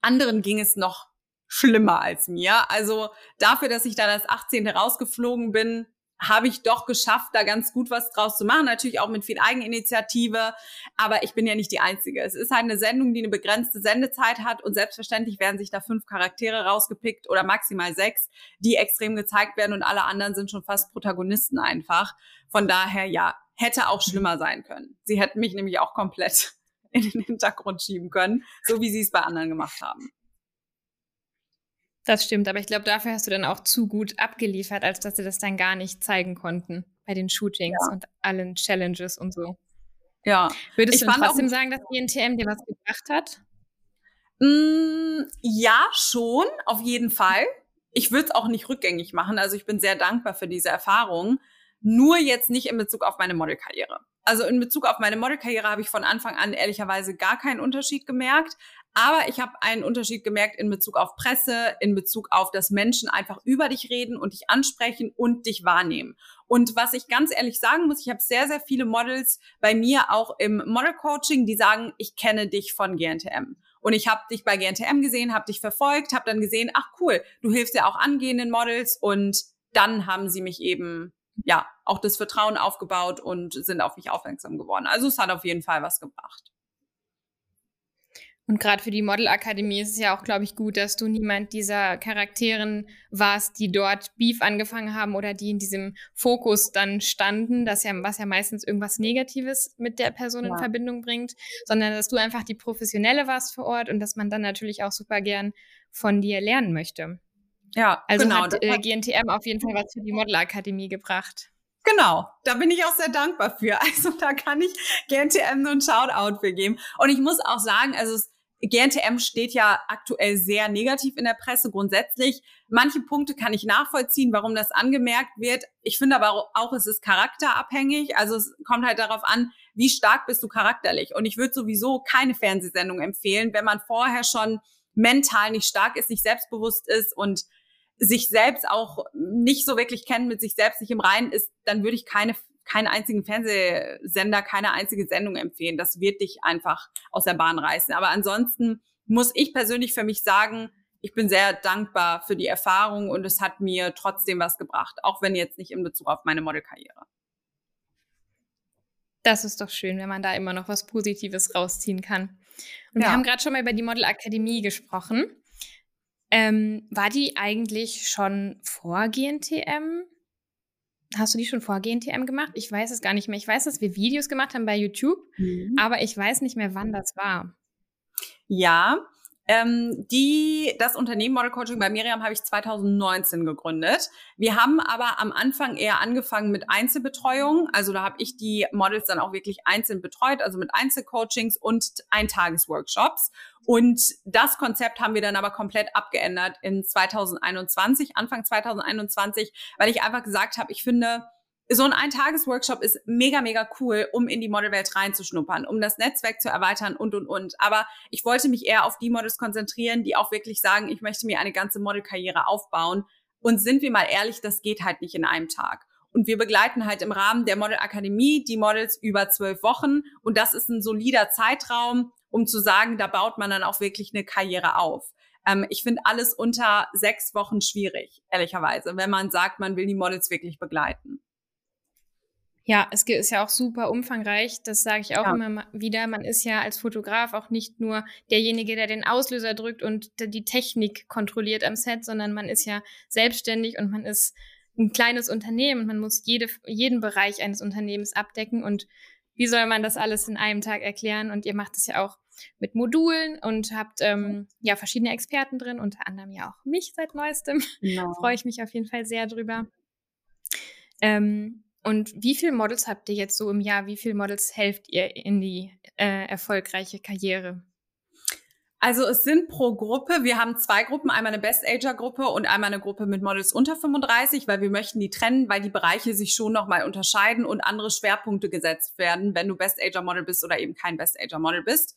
anderen ging es noch schlimmer als mir. Also dafür, dass ich dann als 18. rausgeflogen bin, habe ich doch geschafft, da ganz gut was draus zu machen. Natürlich auch mit viel Eigeninitiative. Aber ich bin ja nicht die Einzige. Es ist halt eine Sendung, die eine begrenzte Sendezeit hat. Und selbstverständlich werden sich da fünf Charaktere rausgepickt oder maximal sechs, die extrem gezeigt werden. Und alle anderen sind schon fast Protagonisten einfach. Von daher, ja, hätte auch schlimmer sein können. Sie hätten mich nämlich auch komplett in den Hintergrund schieben können, so wie sie es bei anderen gemacht haben. Das stimmt, aber ich glaube, dafür hast du dann auch zu gut abgeliefert, als dass sie das dann gar nicht zeigen konnten bei den Shootings ja. und allen Challenges und so. Ja. Würdest ich du trotzdem sagen, dass GNTM dir was gebracht hat? Mm, ja, schon, auf jeden Fall. Ich würde es auch nicht rückgängig machen. Also ich bin sehr dankbar für diese Erfahrung. Nur jetzt nicht in Bezug auf meine Modelkarriere. Also in Bezug auf meine Modelkarriere habe ich von Anfang an ehrlicherweise gar keinen Unterschied gemerkt. Aber ich habe einen Unterschied gemerkt in Bezug auf Presse, in Bezug auf, dass Menschen einfach über dich reden und dich ansprechen und dich wahrnehmen. Und was ich ganz ehrlich sagen muss, ich habe sehr, sehr viele Models bei mir auch im Model Coaching, die sagen, ich kenne dich von GNTM. Und ich habe dich bei GNTM gesehen, habe dich verfolgt, habe dann gesehen, ach cool, du hilfst ja auch angehenden Models und dann haben sie mich eben ja auch das Vertrauen aufgebaut und sind auf mich aufmerksam geworden. Also es hat auf jeden Fall was gebracht. Und gerade für die Modelakademie ist es ja auch, glaube ich, gut, dass du niemand dieser Charakteren warst, die dort Beef angefangen haben oder die in diesem Fokus dann standen, das ja, was ja meistens irgendwas Negatives mit der Person ja. in Verbindung bringt, sondern dass du einfach die Professionelle warst vor Ort und dass man dann natürlich auch super gern von dir lernen möchte. Ja, also genau, hat äh, GNTM auf jeden Fall was für die Modelakademie gebracht. Genau, da bin ich auch sehr dankbar für. Also da kann ich GNTM nur ein Shoutout für geben. Und ich muss auch sagen, also es GNTM steht ja aktuell sehr negativ in der Presse grundsätzlich. Manche Punkte kann ich nachvollziehen, warum das angemerkt wird. Ich finde aber auch, es ist charakterabhängig. Also es kommt halt darauf an, wie stark bist du charakterlich. Und ich würde sowieso keine Fernsehsendung empfehlen, wenn man vorher schon mental nicht stark ist, nicht selbstbewusst ist und sich selbst auch nicht so wirklich kennt, mit sich selbst nicht im Reinen ist, dann würde ich keine keinen einzigen Fernsehsender, keine einzige Sendung empfehlen. Das wird dich einfach aus der Bahn reißen. Aber ansonsten muss ich persönlich für mich sagen, ich bin sehr dankbar für die Erfahrung und es hat mir trotzdem was gebracht, auch wenn jetzt nicht in Bezug auf meine Modelkarriere. Das ist doch schön, wenn man da immer noch was Positives rausziehen kann. Und ja. wir haben gerade schon mal über die Modelakademie gesprochen. Ähm, war die eigentlich schon vor GNTM? Hast du die schon vor GNTM gemacht? Ich weiß es gar nicht mehr. Ich weiß, dass wir Videos gemacht haben bei YouTube, mhm. aber ich weiß nicht mehr, wann das war. Ja, ähm, die, das Unternehmen Model Coaching bei Miriam habe ich 2019 gegründet. Wir haben aber am Anfang eher angefangen mit Einzelbetreuung. Also da habe ich die Models dann auch wirklich einzeln betreut, also mit Einzelcoachings und Eintagesworkshops. Und das Konzept haben wir dann aber komplett abgeändert in 2021, Anfang 2021, weil ich einfach gesagt habe, ich finde, so ein Eintagesworkshop ist mega, mega cool, um in die Modelwelt reinzuschnuppern, um das Netzwerk zu erweitern und, und, und. Aber ich wollte mich eher auf die Models konzentrieren, die auch wirklich sagen, ich möchte mir eine ganze Modelkarriere aufbauen. Und sind wir mal ehrlich, das geht halt nicht in einem Tag. Und wir begleiten halt im Rahmen der Modelakademie die Models über zwölf Wochen. Und das ist ein solider Zeitraum, um zu sagen, da baut man dann auch wirklich eine Karriere auf. Ähm, ich finde alles unter sechs Wochen schwierig, ehrlicherweise, wenn man sagt, man will die Models wirklich begleiten. Ja, es ist ja auch super umfangreich. Das sage ich auch ja. immer wieder. Man ist ja als Fotograf auch nicht nur derjenige, der den Auslöser drückt und die Technik kontrolliert am Set, sondern man ist ja selbstständig und man ist ein kleines Unternehmen. Man muss jede, jeden Bereich eines Unternehmens abdecken. Und wie soll man das alles in einem Tag erklären? Und ihr macht es ja auch mit Modulen und habt ähm, ja verschiedene Experten drin, unter anderem ja auch mich seit neuestem. Genau. Freue ich mich auf jeden Fall sehr drüber. Ähm, und wie viele Models habt ihr jetzt so im Jahr? Wie viele Models helft ihr in die äh, erfolgreiche Karriere? Also es sind pro Gruppe, wir haben zwei Gruppen, einmal eine Best-Ager-Gruppe und einmal eine Gruppe mit Models unter 35, weil wir möchten die trennen, weil die Bereiche sich schon nochmal unterscheiden und andere Schwerpunkte gesetzt werden, wenn du Best-Ager-Model bist oder eben kein Best-Ager-Model bist.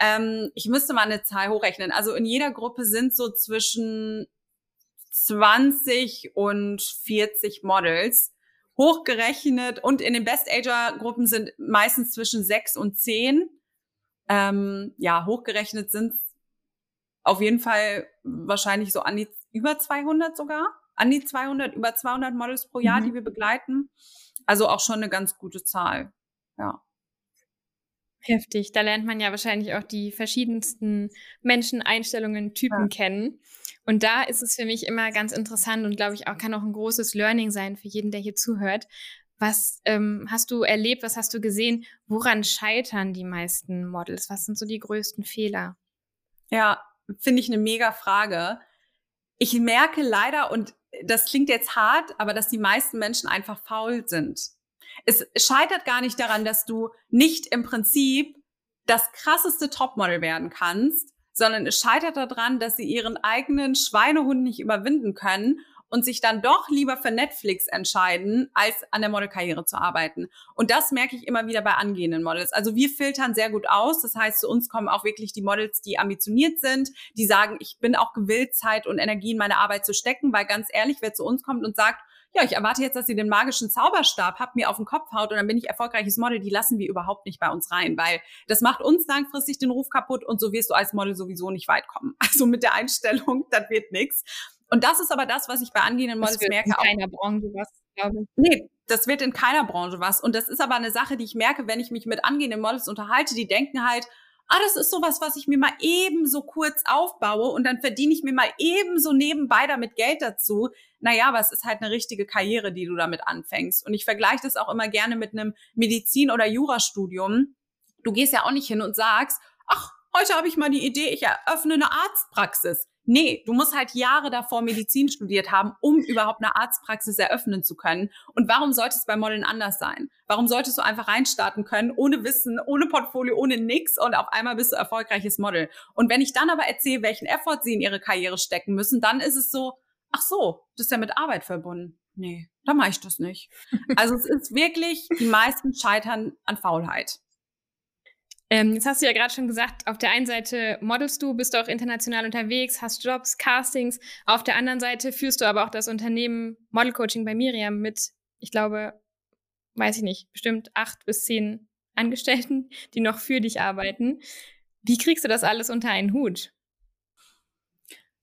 Ähm, ich müsste mal eine Zahl hochrechnen. Also in jeder Gruppe sind so zwischen 20 und 40 Models hochgerechnet und in den Best-Ager-Gruppen sind meistens zwischen sechs und zehn. Ähm, ja, hochgerechnet sind auf jeden Fall wahrscheinlich so an die über 200 sogar, an die 200, über 200 Models pro Jahr, mhm. die wir begleiten. Also auch schon eine ganz gute Zahl. Ja. Heftig. Da lernt man ja wahrscheinlich auch die verschiedensten Menschen, Einstellungen, Typen ja. kennen. Und da ist es für mich immer ganz interessant und glaube ich auch kann auch ein großes Learning sein für jeden, der hier zuhört. Was ähm, hast du erlebt? Was hast du gesehen? Woran scheitern die meisten Models? Was sind so die größten Fehler? Ja, finde ich eine mega Frage. Ich merke leider, und das klingt jetzt hart, aber dass die meisten Menschen einfach faul sind. Es scheitert gar nicht daran, dass du nicht im Prinzip das krasseste Topmodel werden kannst, sondern es scheitert daran, dass sie ihren eigenen Schweinehund nicht überwinden können und sich dann doch lieber für Netflix entscheiden, als an der Modelkarriere zu arbeiten. Und das merke ich immer wieder bei angehenden Models. Also wir filtern sehr gut aus. Das heißt, zu uns kommen auch wirklich die Models, die ambitioniert sind, die sagen, ich bin auch gewillt, Zeit und Energie in meine Arbeit zu stecken, weil ganz ehrlich, wer zu uns kommt und sagt, ja, ich erwarte jetzt, dass sie den magischen Zauberstab habt, mir auf den Kopf haut und dann bin ich erfolgreiches Model. Die lassen wir überhaupt nicht bei uns rein, weil das macht uns langfristig den Ruf kaputt und so wirst du als Model sowieso nicht weit kommen. Also mit der Einstellung, das wird nichts. Und das ist aber das, was ich bei angehenden Models das wird merke. In keiner Branche was, glaube ich. Nee, das wird in keiner Branche was. Und das ist aber eine Sache, die ich merke, wenn ich mich mit angehenden Models unterhalte, die denken halt, ah, das ist sowas, was ich mir mal eben so kurz aufbaue und dann verdiene ich mir mal eben so nebenbei damit Geld dazu. Naja, aber es ist halt eine richtige Karriere, die du damit anfängst. Und ich vergleiche das auch immer gerne mit einem Medizin- oder Jurastudium. Du gehst ja auch nicht hin und sagst, ach, heute habe ich mal die Idee, ich eröffne eine Arztpraxis. Nee, du musst halt Jahre davor Medizin studiert haben, um überhaupt eine Arztpraxis eröffnen zu können. Und warum sollte es bei Modeln anders sein? Warum solltest du einfach reinstarten können, ohne Wissen, ohne Portfolio, ohne nix und auf einmal bist du erfolgreiches Model? Und wenn ich dann aber erzähle, welchen Effort sie in ihre Karriere stecken müssen, dann ist es so, ach so, das ist ja mit Arbeit verbunden. Nee, da mache ich das nicht. Also es ist wirklich, die meisten scheitern an Faulheit. Ähm, jetzt hast du ja gerade schon gesagt, auf der einen Seite modelst du, bist du auch international unterwegs, hast Jobs, Castings. Auf der anderen Seite führst du aber auch das Unternehmen Model Coaching bei Miriam mit, ich glaube, weiß ich nicht, bestimmt acht bis zehn Angestellten, die noch für dich arbeiten. Wie kriegst du das alles unter einen Hut?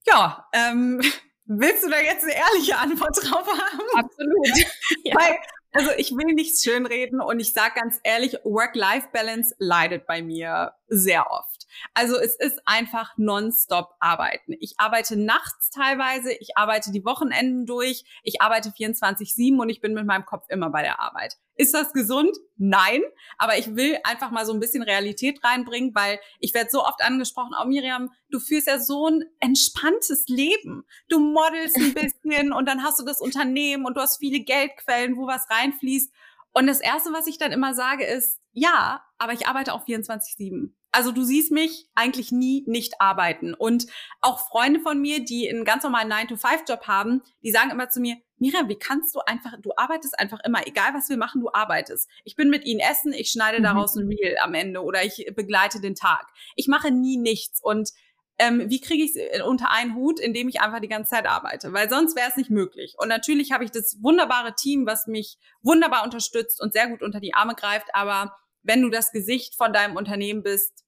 Ja, ähm, willst du da jetzt eine ehrliche Antwort drauf haben? Absolut. ja. Weil also ich will nichts schönreden und ich sage ganz ehrlich, Work-Life-Balance leidet bei mir sehr oft. Also es ist einfach nonstop arbeiten. Ich arbeite nachts teilweise, ich arbeite die Wochenenden durch, ich arbeite 24-7 und ich bin mit meinem Kopf immer bei der Arbeit. Ist das gesund? Nein. Aber ich will einfach mal so ein bisschen Realität reinbringen, weil ich werde so oft angesprochen, oh Miriam, du führst ja so ein entspanntes Leben. Du modelst ein bisschen und dann hast du das Unternehmen und du hast viele Geldquellen, wo was reinfließt. Und das Erste, was ich dann immer sage, ist, ja, aber ich arbeite auch 24-7. Also du siehst mich eigentlich nie nicht arbeiten. Und auch Freunde von mir, die einen ganz normalen 9-to-5-Job haben, die sagen immer zu mir, Miriam, wie kannst du einfach, du arbeitest einfach immer, egal was wir machen, du arbeitest. Ich bin mit ihnen essen, ich schneide mhm. daraus ein Reel am Ende oder ich begleite den Tag. Ich mache nie nichts. Und ähm, wie kriege ich es unter einen Hut, indem ich einfach die ganze Zeit arbeite? Weil sonst wäre es nicht möglich. Und natürlich habe ich das wunderbare Team, was mich wunderbar unterstützt und sehr gut unter die Arme greift, aber wenn du das Gesicht von deinem Unternehmen bist,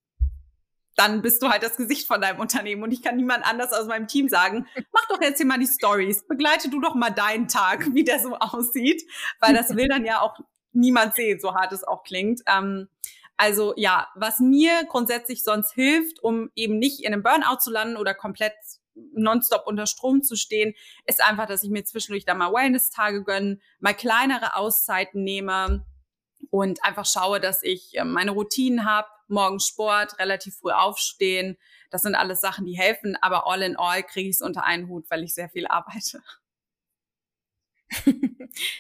dann bist du halt das Gesicht von deinem Unternehmen. Und ich kann niemand anders aus meinem Team sagen, mach doch jetzt hier mal die Stories, begleite du doch mal deinen Tag, wie der so aussieht, weil das will dann ja auch niemand sehen, so hart es auch klingt. Ähm, also ja, was mir grundsätzlich sonst hilft, um eben nicht in einem Burnout zu landen oder komplett nonstop unter Strom zu stehen, ist einfach, dass ich mir zwischendurch da mal Wellness-Tage gönne, mal kleinere Auszeiten nehme, und einfach schaue, dass ich ähm, meine Routinen habe, morgen Sport, relativ früh aufstehen. Das sind alles Sachen, die helfen, aber all in all kriege ich es unter einen Hut, weil ich sehr viel arbeite.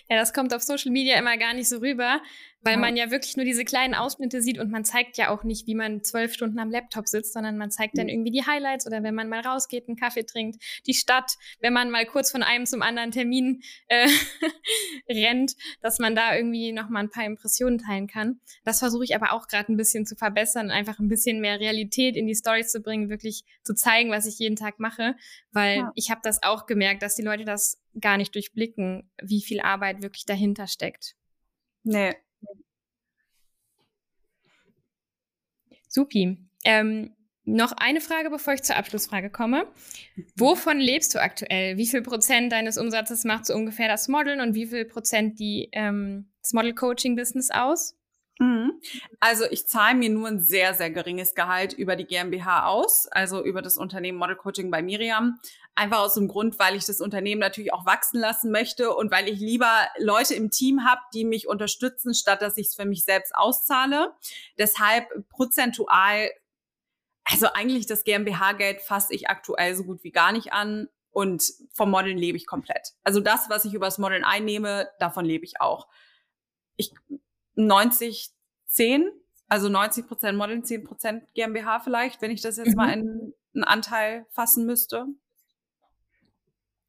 ja, das kommt auf Social Media immer gar nicht so rüber, weil ja. man ja wirklich nur diese kleinen Ausschnitte sieht und man zeigt ja auch nicht, wie man zwölf Stunden am Laptop sitzt, sondern man zeigt dann irgendwie die Highlights oder wenn man mal rausgeht, einen Kaffee trinkt, die Stadt, wenn man mal kurz von einem zum anderen Termin äh, rennt, dass man da irgendwie noch mal ein paar Impressionen teilen kann. Das versuche ich aber auch gerade ein bisschen zu verbessern, einfach ein bisschen mehr Realität in die Stories zu bringen, wirklich zu zeigen, was ich jeden Tag mache, weil ja. ich habe das auch gemerkt, dass die Leute das gar nicht durchblicken, wie viel Arbeit wirklich dahinter steckt. Nee, Supi. Ähm, noch eine Frage, bevor ich zur Abschlussfrage komme. Wovon lebst du aktuell? Wie viel Prozent deines Umsatzes macht so ungefähr das Modeln und wie viel Prozent die, ähm, das Model-Coaching-Business aus? Mhm. Also ich zahle mir nur ein sehr, sehr geringes Gehalt über die GmbH aus, also über das Unternehmen Model Coaching bei Miriam. Einfach aus dem Grund, weil ich das Unternehmen natürlich auch wachsen lassen möchte und weil ich lieber Leute im Team habe, die mich unterstützen, statt dass ich es für mich selbst auszahle. Deshalb prozentual, also eigentlich das GmbH-Geld fasse ich aktuell so gut wie gar nicht an. Und vom Modeln lebe ich komplett. Also das, was ich übers Modeln einnehme, davon lebe ich auch. Ich 90, 10, also 90 Prozent Modeln, 10 Prozent GmbH vielleicht, wenn ich das jetzt mhm. mal in einen Anteil fassen müsste.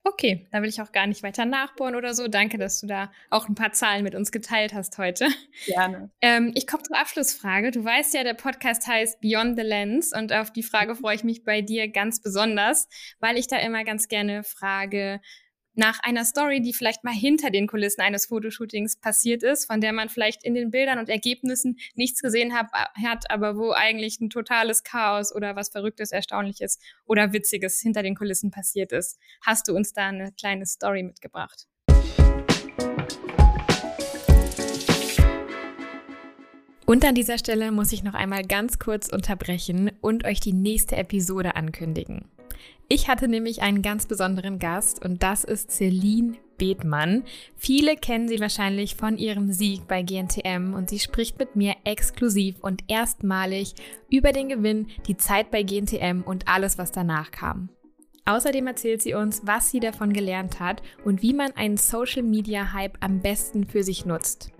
Okay, da will ich auch gar nicht weiter nachbohren oder so. Danke, dass du da auch ein paar Zahlen mit uns geteilt hast heute. Gerne. Ähm, ich komme zur Abschlussfrage. Du weißt ja, der Podcast heißt Beyond the Lens und auf die Frage freue ich mich bei dir ganz besonders, weil ich da immer ganz gerne frage, nach einer Story, die vielleicht mal hinter den Kulissen eines Fotoshootings passiert ist, von der man vielleicht in den Bildern und Ergebnissen nichts gesehen hat, hat, aber wo eigentlich ein totales Chaos oder was Verrücktes, Erstaunliches oder Witziges hinter den Kulissen passiert ist. Hast du uns da eine kleine Story mitgebracht? Und an dieser Stelle muss ich noch einmal ganz kurz unterbrechen und euch die nächste Episode ankündigen. Ich hatte nämlich einen ganz besonderen Gast und das ist Celine Bethmann. Viele kennen sie wahrscheinlich von ihrem Sieg bei GNTM und sie spricht mit mir exklusiv und erstmalig über den Gewinn, die Zeit bei GNTM und alles, was danach kam. Außerdem erzählt sie uns, was sie davon gelernt hat und wie man einen Social Media Hype am besten für sich nutzt.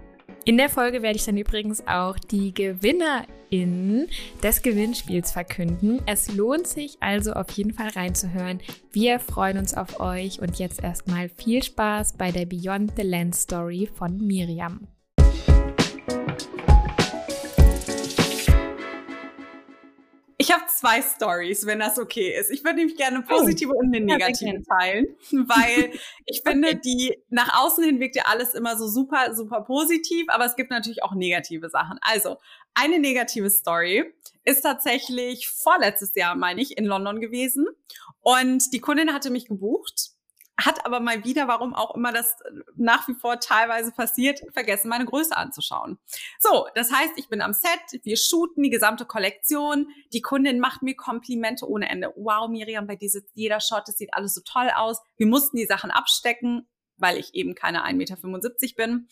In der Folge werde ich dann übrigens auch die GewinnerInnen des Gewinnspiels verkünden. Es lohnt sich also auf jeden Fall reinzuhören. Wir freuen uns auf euch und jetzt erstmal viel Spaß bei der Beyond the Land Story von Miriam. Ich habe zwei Stories, wenn das okay ist. Ich würde nämlich gerne eine oh. positive oh. und eine negative teilen, weil ich finde, okay. die nach außen hin wirkt ja alles immer so super, super positiv, aber es gibt natürlich auch negative Sachen. Also, eine negative Story ist tatsächlich vorletztes Jahr, meine ich, in London gewesen und die Kundin hatte mich gebucht hat aber mal wieder, warum auch immer das nach wie vor teilweise passiert, vergessen, meine Größe anzuschauen. So, das heißt, ich bin am Set, wir shooten die gesamte Kollektion, die Kundin macht mir Komplimente ohne Ende. Wow, Miriam, bei dieser, jeder Shot, das sieht alles so toll aus. Wir mussten die Sachen abstecken, weil ich eben keine 1,75 Meter bin.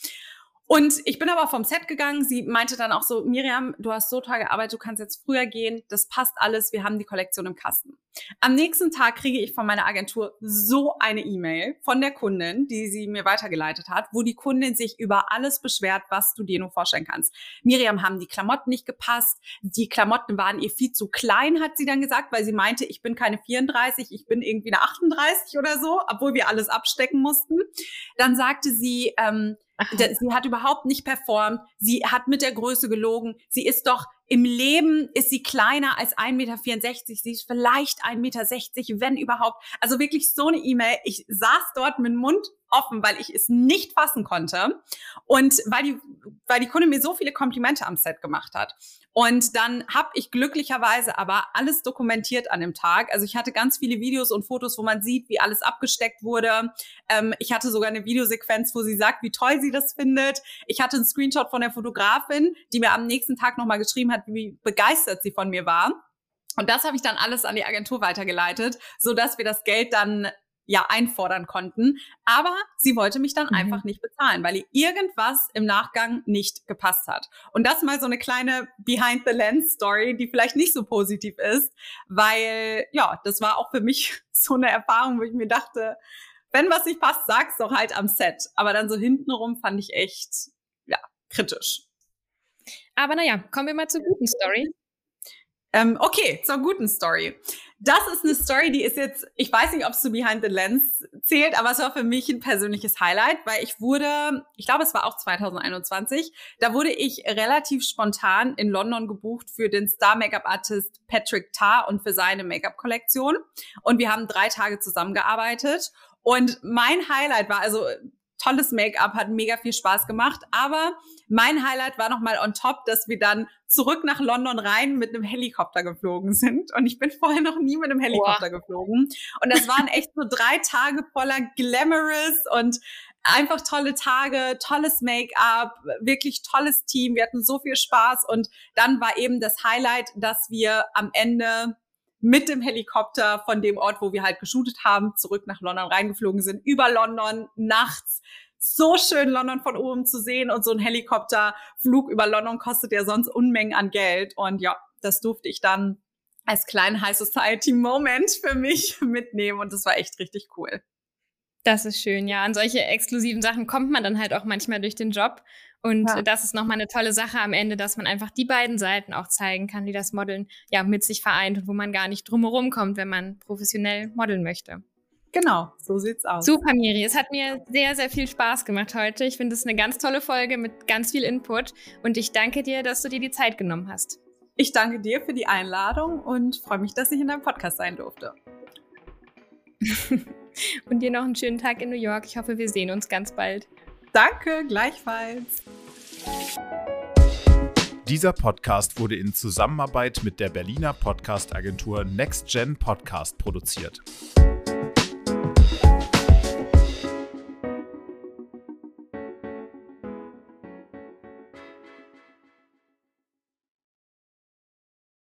Und ich bin aber vom Set gegangen. Sie meinte dann auch so, Miriam, du hast so toll gearbeitet, du kannst jetzt früher gehen. Das passt alles. Wir haben die Kollektion im Kasten. Am nächsten Tag kriege ich von meiner Agentur so eine E-Mail von der Kundin, die sie mir weitergeleitet hat, wo die Kundin sich über alles beschwert, was du dir nur vorstellen kannst. Miriam haben die Klamotten nicht gepasst. Die Klamotten waren ihr viel zu klein, hat sie dann gesagt, weil sie meinte, ich bin keine 34, ich bin irgendwie eine 38 oder so, obwohl wir alles abstecken mussten. Dann sagte sie, ähm, Sie hat überhaupt nicht performt. Sie hat mit der Größe gelogen. Sie ist doch im Leben ist sie kleiner als 1,64 Meter. Sie ist vielleicht 1,60 Meter, wenn überhaupt. Also wirklich so eine E-Mail. Ich saß dort mit dem Mund offen, weil ich es nicht fassen konnte. Und weil die, weil die Kunde mir so viele Komplimente am Set gemacht hat. Und dann habe ich glücklicherweise aber alles dokumentiert an dem Tag. Also ich hatte ganz viele Videos und Fotos, wo man sieht, wie alles abgesteckt wurde. Ähm, ich hatte sogar eine Videosequenz, wo sie sagt, wie toll sie das findet. Ich hatte einen Screenshot von der Fotografin, die mir am nächsten Tag nochmal geschrieben hat, wie begeistert sie von mir war. Und das habe ich dann alles an die Agentur weitergeleitet, so dass wir das Geld dann ja einfordern konnten. Aber sie wollte mich dann mhm. einfach nicht bezahlen, weil ihr irgendwas im Nachgang nicht gepasst hat. Und das mal so eine kleine Behind the Lens Story, die vielleicht nicht so positiv ist, weil ja, das war auch für mich so eine Erfahrung, wo ich mir dachte, wenn was nicht passt, sag's doch halt am Set. Aber dann so hintenrum fand ich echt, ja, kritisch. Aber naja, kommen wir mal zur guten Story. Ähm, okay, zur guten Story. Das ist eine Story, die ist jetzt, ich weiß nicht, ob es zu Behind the Lens zählt, aber es war für mich ein persönliches Highlight, weil ich wurde, ich glaube, es war auch 2021, da wurde ich relativ spontan in London gebucht für den Star Make-up Artist Patrick Tarr und für seine Make-up-Kollektion. Und wir haben drei Tage zusammengearbeitet. Und mein Highlight war, also tolles Make-up, hat mega viel Spaß gemacht. Aber mein Highlight war nochmal on top, dass wir dann zurück nach London rein mit einem Helikopter geflogen sind. Und ich bin vorher noch nie mit einem Helikopter Boah. geflogen. Und das waren echt so drei Tage voller Glamorous und einfach tolle Tage, tolles Make-up, wirklich tolles Team. Wir hatten so viel Spaß. Und dann war eben das Highlight, dass wir am Ende mit dem Helikopter von dem Ort, wo wir halt geshootet haben, zurück nach London reingeflogen sind, über London, nachts. So schön, London von oben zu sehen und so ein Helikopterflug über London kostet ja sonst Unmengen an Geld. Und ja, das durfte ich dann als kleinen High Society Moment für mich mitnehmen und das war echt richtig cool. Das ist schön, ja. An solche exklusiven Sachen kommt man dann halt auch manchmal durch den Job. Und ja. das ist nochmal eine tolle Sache am Ende, dass man einfach die beiden Seiten auch zeigen kann, die das Modeln ja mit sich vereint und wo man gar nicht drumherum kommt, wenn man professionell modeln möchte. Genau, so sieht's aus. Super, Miri. Es hat mir sehr, sehr viel Spaß gemacht heute. Ich finde es eine ganz tolle Folge mit ganz viel Input und ich danke dir, dass du dir die Zeit genommen hast. Ich danke dir für die Einladung und freue mich, dass ich in deinem Podcast sein durfte. und dir noch einen schönen Tag in New York. Ich hoffe, wir sehen uns ganz bald. Danke, gleichfalls. Dieser Podcast wurde in Zusammenarbeit mit der Berliner Podcast-Agentur NextGen Podcast produziert.